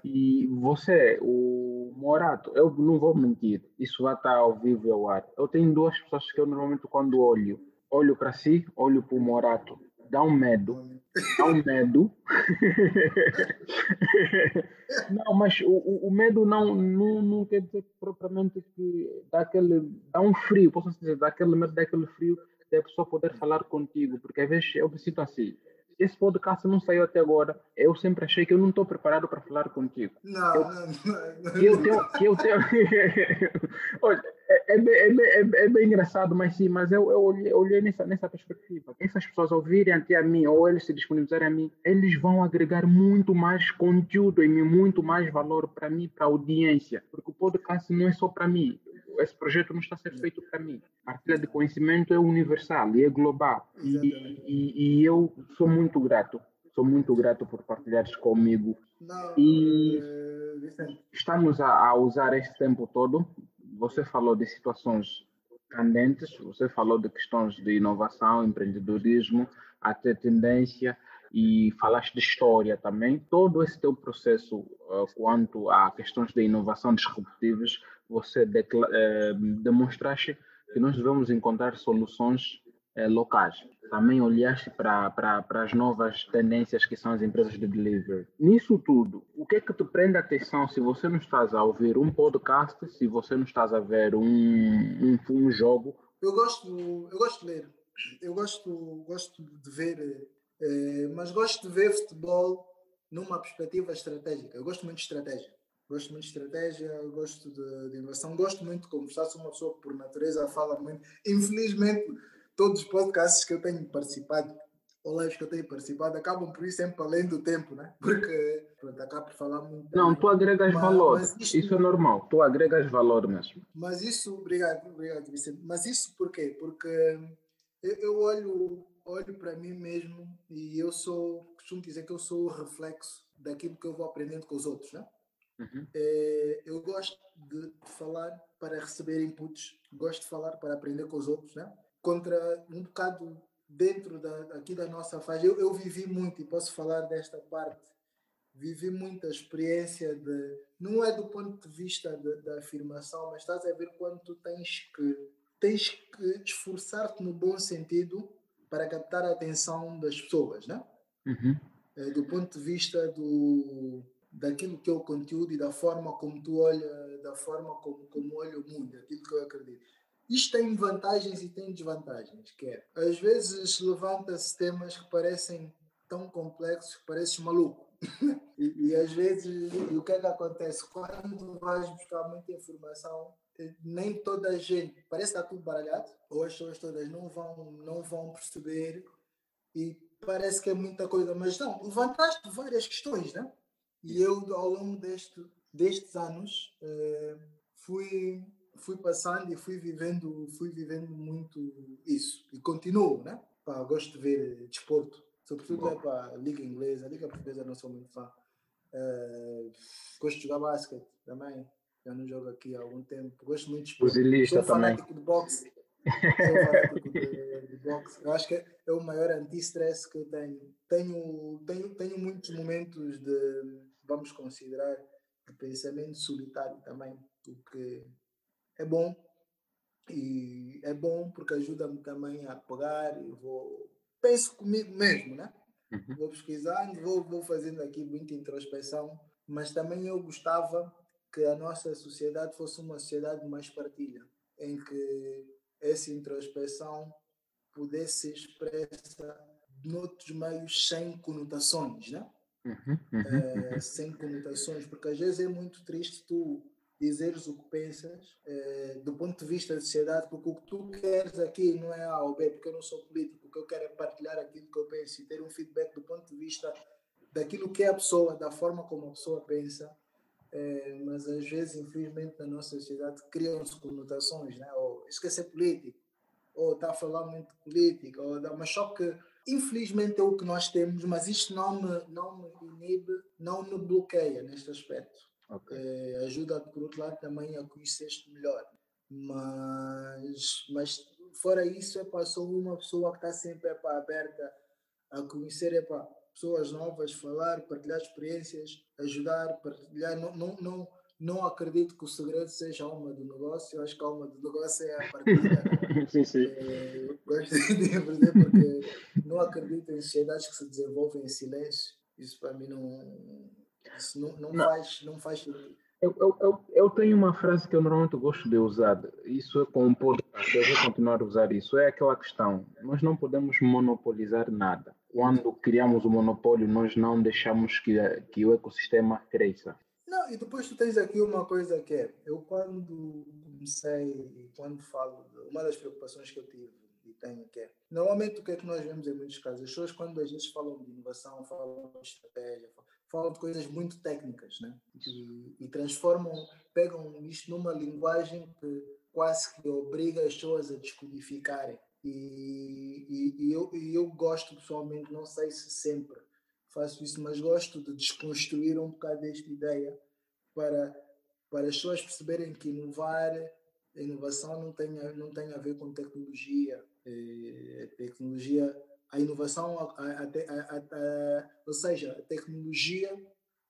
E você, o Morato, eu não vou mentir, isso vai estar ao vivo e ao ar. Eu tenho duas pessoas que eu normalmente quando olho, olho para si, olho para o Morato, dá um medo, dá um medo. não, mas o, o medo não, não, não quer dizer propriamente que dá aquele, dá um frio, posso dizer, dá aquele medo, dá aquele frio de a pessoa poder falar contigo, porque às vezes eu me sinto assim. Esse podcast não saiu até agora. Eu sempre achei que eu não estou preparado para falar contigo. Não, eu, não, não. Eu tenho. Eu tenho... Olha, é, é, bem, é, é, bem engraçado, mas sim, mas eu, eu olhei, olhei nessa, nessa perspectiva. Essas pessoas ouvirem até a mim, ou eles se disponibilizarem a mim, eles vão agregar muito mais conteúdo mim, muito mais valor para mim, para a audiência. Porque o podcast não é só para mim esse projeto não está a ser feito para mim. A partilha de conhecimento é universal e é global. E, e, e, eu sou muito grato, sou muito grato por partilhares comigo. Não, e uh, estamos a, a, usar esse tempo todo. Você falou de situações candentes, você falou de questões de inovação, empreendedorismo, até tendência e falaste de história também. Todo esse teu processo uh, quanto a questões de inovação disruptivas você eh, demonstraste que nós devemos encontrar soluções eh, locais. Também olhaste para, para, para as novas tendências que são as empresas de delivery. Nisso tudo, o que é que te prende a atenção se você não estás a ouvir um podcast, se você não estás a ver um, um, um jogo? Eu gosto, eu gosto de ler. Eu gosto, gosto de ver, eh, mas gosto de ver futebol numa perspectiva estratégica. Eu gosto muito de estratégia. Gosto muito de estratégia, gosto de, de inovação, gosto muito de conversar. Sou uma pessoa que, por natureza, fala muito. Infelizmente, todos os podcasts que eu tenho participado, ou lives que eu tenho participado, acabam por ir sempre além do tempo, né? Porque, pronto, acabo por falar muito. Não, tu agregas mas, valor. Mas isto, isso é normal. Tu agregas valor mesmo. Mas isso, obrigado, obrigado, Vicente. Mas isso por quê? Porque eu, eu olho, olho para mim mesmo e eu sou, costumo dizer que eu sou o reflexo daquilo que eu vou aprendendo com os outros, né? Uhum. É, eu gosto de falar para receber inputs, gosto de falar para aprender com os outros, né? Contra um bocado dentro da, aqui da nossa fase, eu, eu vivi muito e posso falar desta parte. Vivi muita experiência de, não é do ponto de vista de, da afirmação, mas estás a ver quando tu tens que tens que esforçar-te no bom sentido para captar a atenção das pessoas, né? Uhum. É, do ponto de vista do daquilo que é o conteúdo e da forma como tu olha, da forma como, como olha o mundo, aquilo que eu acredito. Isto tem vantagens e tem desvantagens, que é, às vezes levanta-se temas que parecem tão complexos que pareces maluco. e, e, às vezes, e o que é que acontece? Quando vais buscar muita informação, eh, nem toda a gente, parece que está tudo baralhado, ou as pessoas todas não vão, não vão perceber e parece que é muita coisa, mas não, levantaste várias questões, né? E eu, ao longo deste, destes anos, eh, fui, fui passando e fui vivendo, fui vivendo muito isso. E continuo, né? Pá, gosto de ver desporto, sobretudo é para a Liga Inglesa. A Liga Portuguesa não sou muito fã. Eh, gosto de jogar basquete também. Já não jogo aqui há algum tempo. Gosto muito de esporte. Sou fanático também. de boxe. Sou fanático de, de boxe. Eu acho que é o maior anti-stress que eu tenho. Tenho, tenho. tenho muitos momentos de vamos considerar de pensamento solitário também, porque é bom e é bom porque ajuda-me também a pegar e vou penso comigo mesmo, né? Uhum. Vou pesquisando, vou, vou fazendo aqui muita introspeção, mas também eu gostava que a nossa sociedade fosse uma sociedade mais partilha, em que essa introspeção pudesse ser expressa noutros meios sem conotações, né? Uhum, uhum, uh, sem conotações, porque às vezes é muito triste tu dizeres o que pensas uh, do ponto de vista da sociedade, porque o que tu queres aqui não é A ou B, porque eu não sou político, o que eu quero é partilhar aquilo que eu penso e ter um feedback do ponto de vista daquilo que é a pessoa, da forma como a pessoa pensa. Uh, mas às vezes, infelizmente, na nossa sociedade criam-se conotações, né? ou esquecer político, ou está a falar muito de política, ou, mas só que Infelizmente é o que nós temos, mas isto não me, não me inibe, não me bloqueia neste aspecto. Okay. É, ajuda por outro lado também a conhecer-te melhor. Mas, mas fora isso, é para sou uma pessoa que está sempre para aberta a conhecer para pessoas novas, falar, partilhar experiências, ajudar, partilhar. Não, não, não, não acredito que o segredo seja a alma do negócio, eu acho que a alma do negócio é a partilha. sim, sim. É, gosto de aprender porque não acredito em sociedades que se desenvolvem em silêncio. Isso para mim não, não, não, não. faz não faz eu, eu, eu, eu, tenho uma frase que eu normalmente gosto de usar, isso é com um podcast, eu vou continuar a usar isso, é aquela questão, nós não podemos monopolizar nada. Quando criamos o monopólio, nós não deixamos que, que o ecossistema cresça. Não, e depois tu tens aqui uma coisa que é, eu quando comecei, quando falo, uma das preocupações que eu tive e tenho que é, normalmente o que é que nós vemos em muitos casos, as pessoas quando às vezes falam de inovação, falam de estratégia, falam de coisas muito técnicas, né? E, e transformam, pegam isto numa linguagem que quase que obriga as pessoas a descodificarem. E, e, e, eu, eu gosto pessoalmente, não sei se sempre, faço isso, mas gosto de desconstruir um bocado desta ideia para, para as pessoas perceberem que inovar, a inovação não tem, não tem a ver com tecnologia. É, tecnologia, a inovação, a, a, a, ou seja, a tecnologia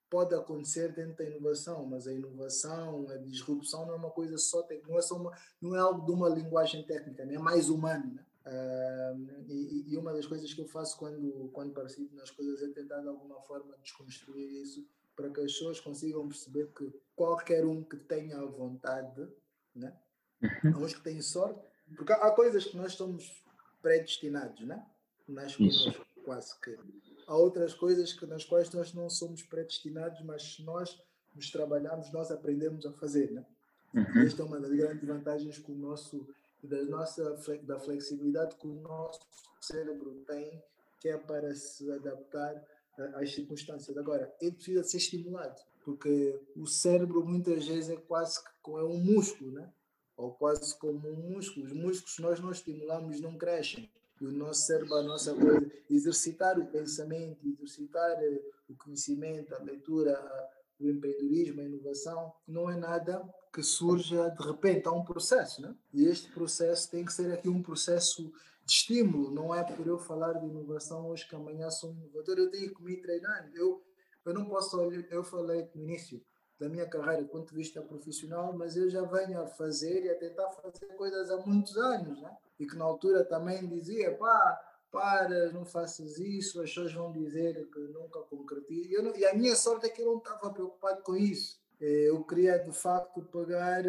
pode acontecer dentro da inovação, mas a inovação, a disrupção não é uma coisa só, não é, só uma, não é algo de uma linguagem técnica, é mais humano. Né? Uh, e, e, uma das coisas que eu faço quando, quando participo nas coisas é tentar de alguma forma desconstruir isso para que as pessoas consigam perceber que qualquer um que tenha vontade, né? Uhum. uns que têm sorte, porque há coisas que nós somos predestinados, né? Nasce connosco, quase que. Há outras coisas que, nas quais nós não somos predestinados, mas nós nos trabalhamos, nós aprendemos a fazer, né? Uhum. Esta é uma das grandes vantagens que o nosso da nossa da flexibilidade que o nosso cérebro tem, que é para se adaptar às circunstâncias. Agora, ele precisa ser estimulado, porque o cérebro muitas vezes é quase que é um músculo, né? ou quase como um músculo. Os músculos, nós não estimulamos, não crescem. E o nosso cérebro, a nossa coisa, exercitar o pensamento, exercitar eh, o conhecimento, a leitura, o empreendedorismo, a inovação, não é nada que surja de repente, há um processo, né? E este processo tem que ser aqui um processo de estímulo, não é por eu falar de inovação hoje que amanhã sou inovador, eu tenho que me treinar. Eu, eu não posso, eu falei no início da minha carreira do ponto de vista profissional, mas eu já venho a fazer e a tentar fazer coisas há muitos anos, né? E que na altura também dizia, pá, para, não faças isso, as pessoas vão dizer que nunca concretizo. E, e a minha sorte é que eu não estava preocupado com isso eh, eu queria de facto pagar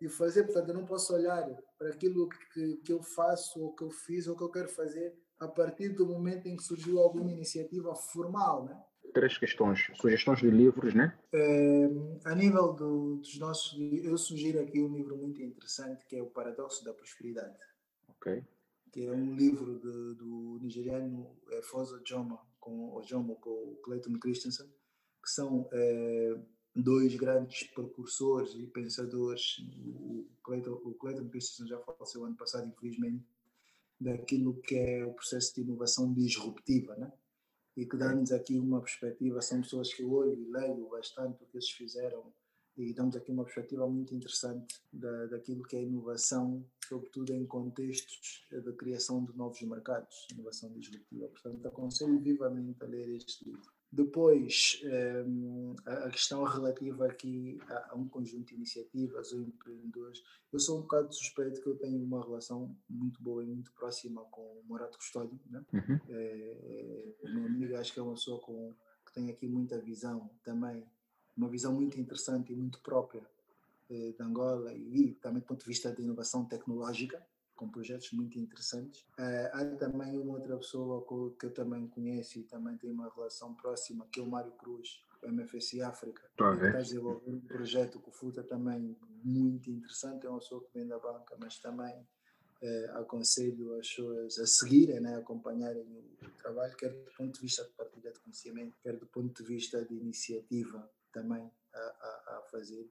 e fazer, portanto, eu não posso olhar para aquilo que, que eu faço, ou que eu fiz, ou que eu quero fazer a partir do momento em que surgiu alguma iniciativa formal, né? Três questões, sugestões de livros, né? É, a nível do, dos nossos eu sugiro aqui um livro muito interessante que é O Paradoxo da Prosperidade. Ok. Que é um livro de, do nigeriano é, Fosa Joma, com o Jomo, com o Clayton Christensen, que são é, dois grandes precursores e pensadores, o Clayton, o Clayton Christensen já faleceu ano passado, infelizmente, daquilo que é o processo de inovação disruptiva, né? e que dá-nos aqui uma perspectiva, são pessoas que eu olho e leio bastante o que eles fizeram e damos aqui uma perspectiva muito interessante da, daquilo que é inovação, sobretudo em contextos de criação de novos mercados, inovação disruptiva. Portanto, aconselho vivamente a ler este livro. Depois, um, a questão relativa aqui a, a, um conjunto de iniciativas ou empreendedores. Eu sou um bocado suspeito que eu tenho uma relação muito boa e muito próxima com o Morato Custódio. Né? Uhum. É, é, meu amigo, acho que é uma pessoa com, que tem aqui muita visão também, uma visão muito interessante e muito própria é, de Angola e, também do ponto de vista de inovação tecnológica com projetos muito interessantes. Uh, há também uma outra pessoa que eu também conheço e também tem uma relação próxima, que é o Mário Cruz, do MFSI África, tá que está a desenvolver um projeto com o FUTA também muito interessante. É uma pessoa que vem da banca, mas também uh, aconselho as pessoas a seguirem, né, a acompanharem o, trabalho, quer do ponto de vista de partilha de conhecimento, quer do ponto de vista de iniciativa também a, a, a fazer.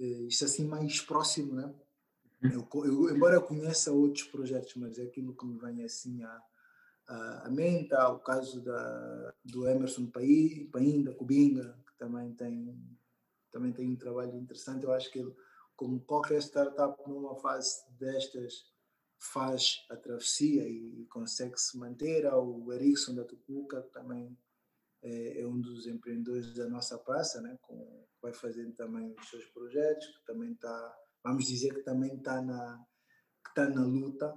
Uh, isto assim mais próximo, né? Eu, eu, embora eu conheça outros projetos, mas é aquilo que me vem assim à, à, mente, há o caso da, do Emerson Paim, Paim, da Cubinga, que também tem, também tem um trabalho interessante. Eu acho que ele, como qualquer startup numa fase destas, faz a travessia e consegue se manter. Há o Ericsson da Tupuca, que também é, é, um dos empreendedores da nossa praça, né? Com, vai fazendo também os seus projetos, que também está vamos dizer que também está na, que está na luta,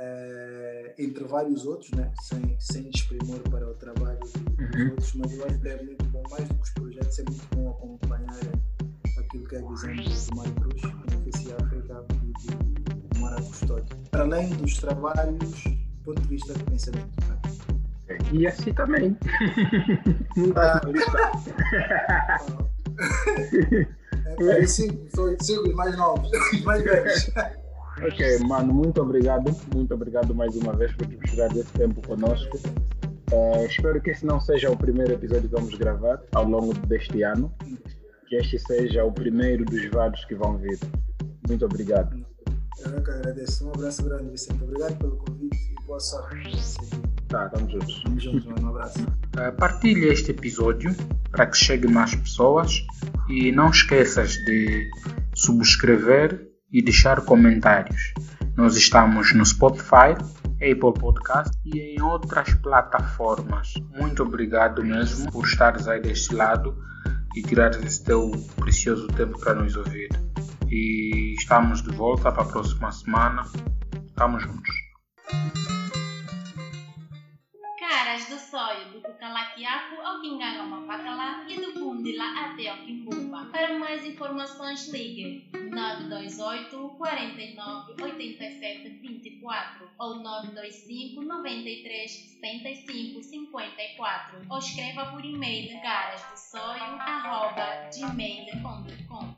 é, entre vários outros, né? sem, sem desprimor para o trabalho dos uhum. outros, mas eu acho que é muito bom, mais do que os projetos, é muito bom acompanhar aquilo que é a visão do Mário Cruz, Beneficia África e do Mara Custódio. Para além dos trabalhos, do ponto de vista de pensamento. Né? E assim também. Não está É, cinco, cinco mais novos, mais velhos. Ok, mano, muito obrigado. Muito obrigado mais uma vez por tirar esse tempo conosco. Uh, espero que esse não seja o primeiro episódio que vamos gravar ao longo deste ano. Que este seja o primeiro dos vários que vão vir. Muito obrigado. Eu que agradeço. Um abraço grande, Vicente. Obrigado pelo convite e boa sorte. Tá, tamo juntos. Tamo juntos, mano. Um abraço. Uh, partilhe este episódio para que chegue mais pessoas e não esqueças de subscrever e deixar comentários. Nós estamos no Spotify, Apple Podcast e em outras plataformas. Muito obrigado mesmo por estares aí deste lado e tirar esse teu precioso tempo para nos ouvir. E estamos de volta para a próxima semana. Estamos juntos. Caras do Sóio, do Cucalaquiaco ao Quingangama Pacalá e do Bundila até ao Quimbumba. Para mais informações, ligue 928 49 87 24 ou 925 93 75 54 ou escreva por e-mail carasdossoio.gmail.com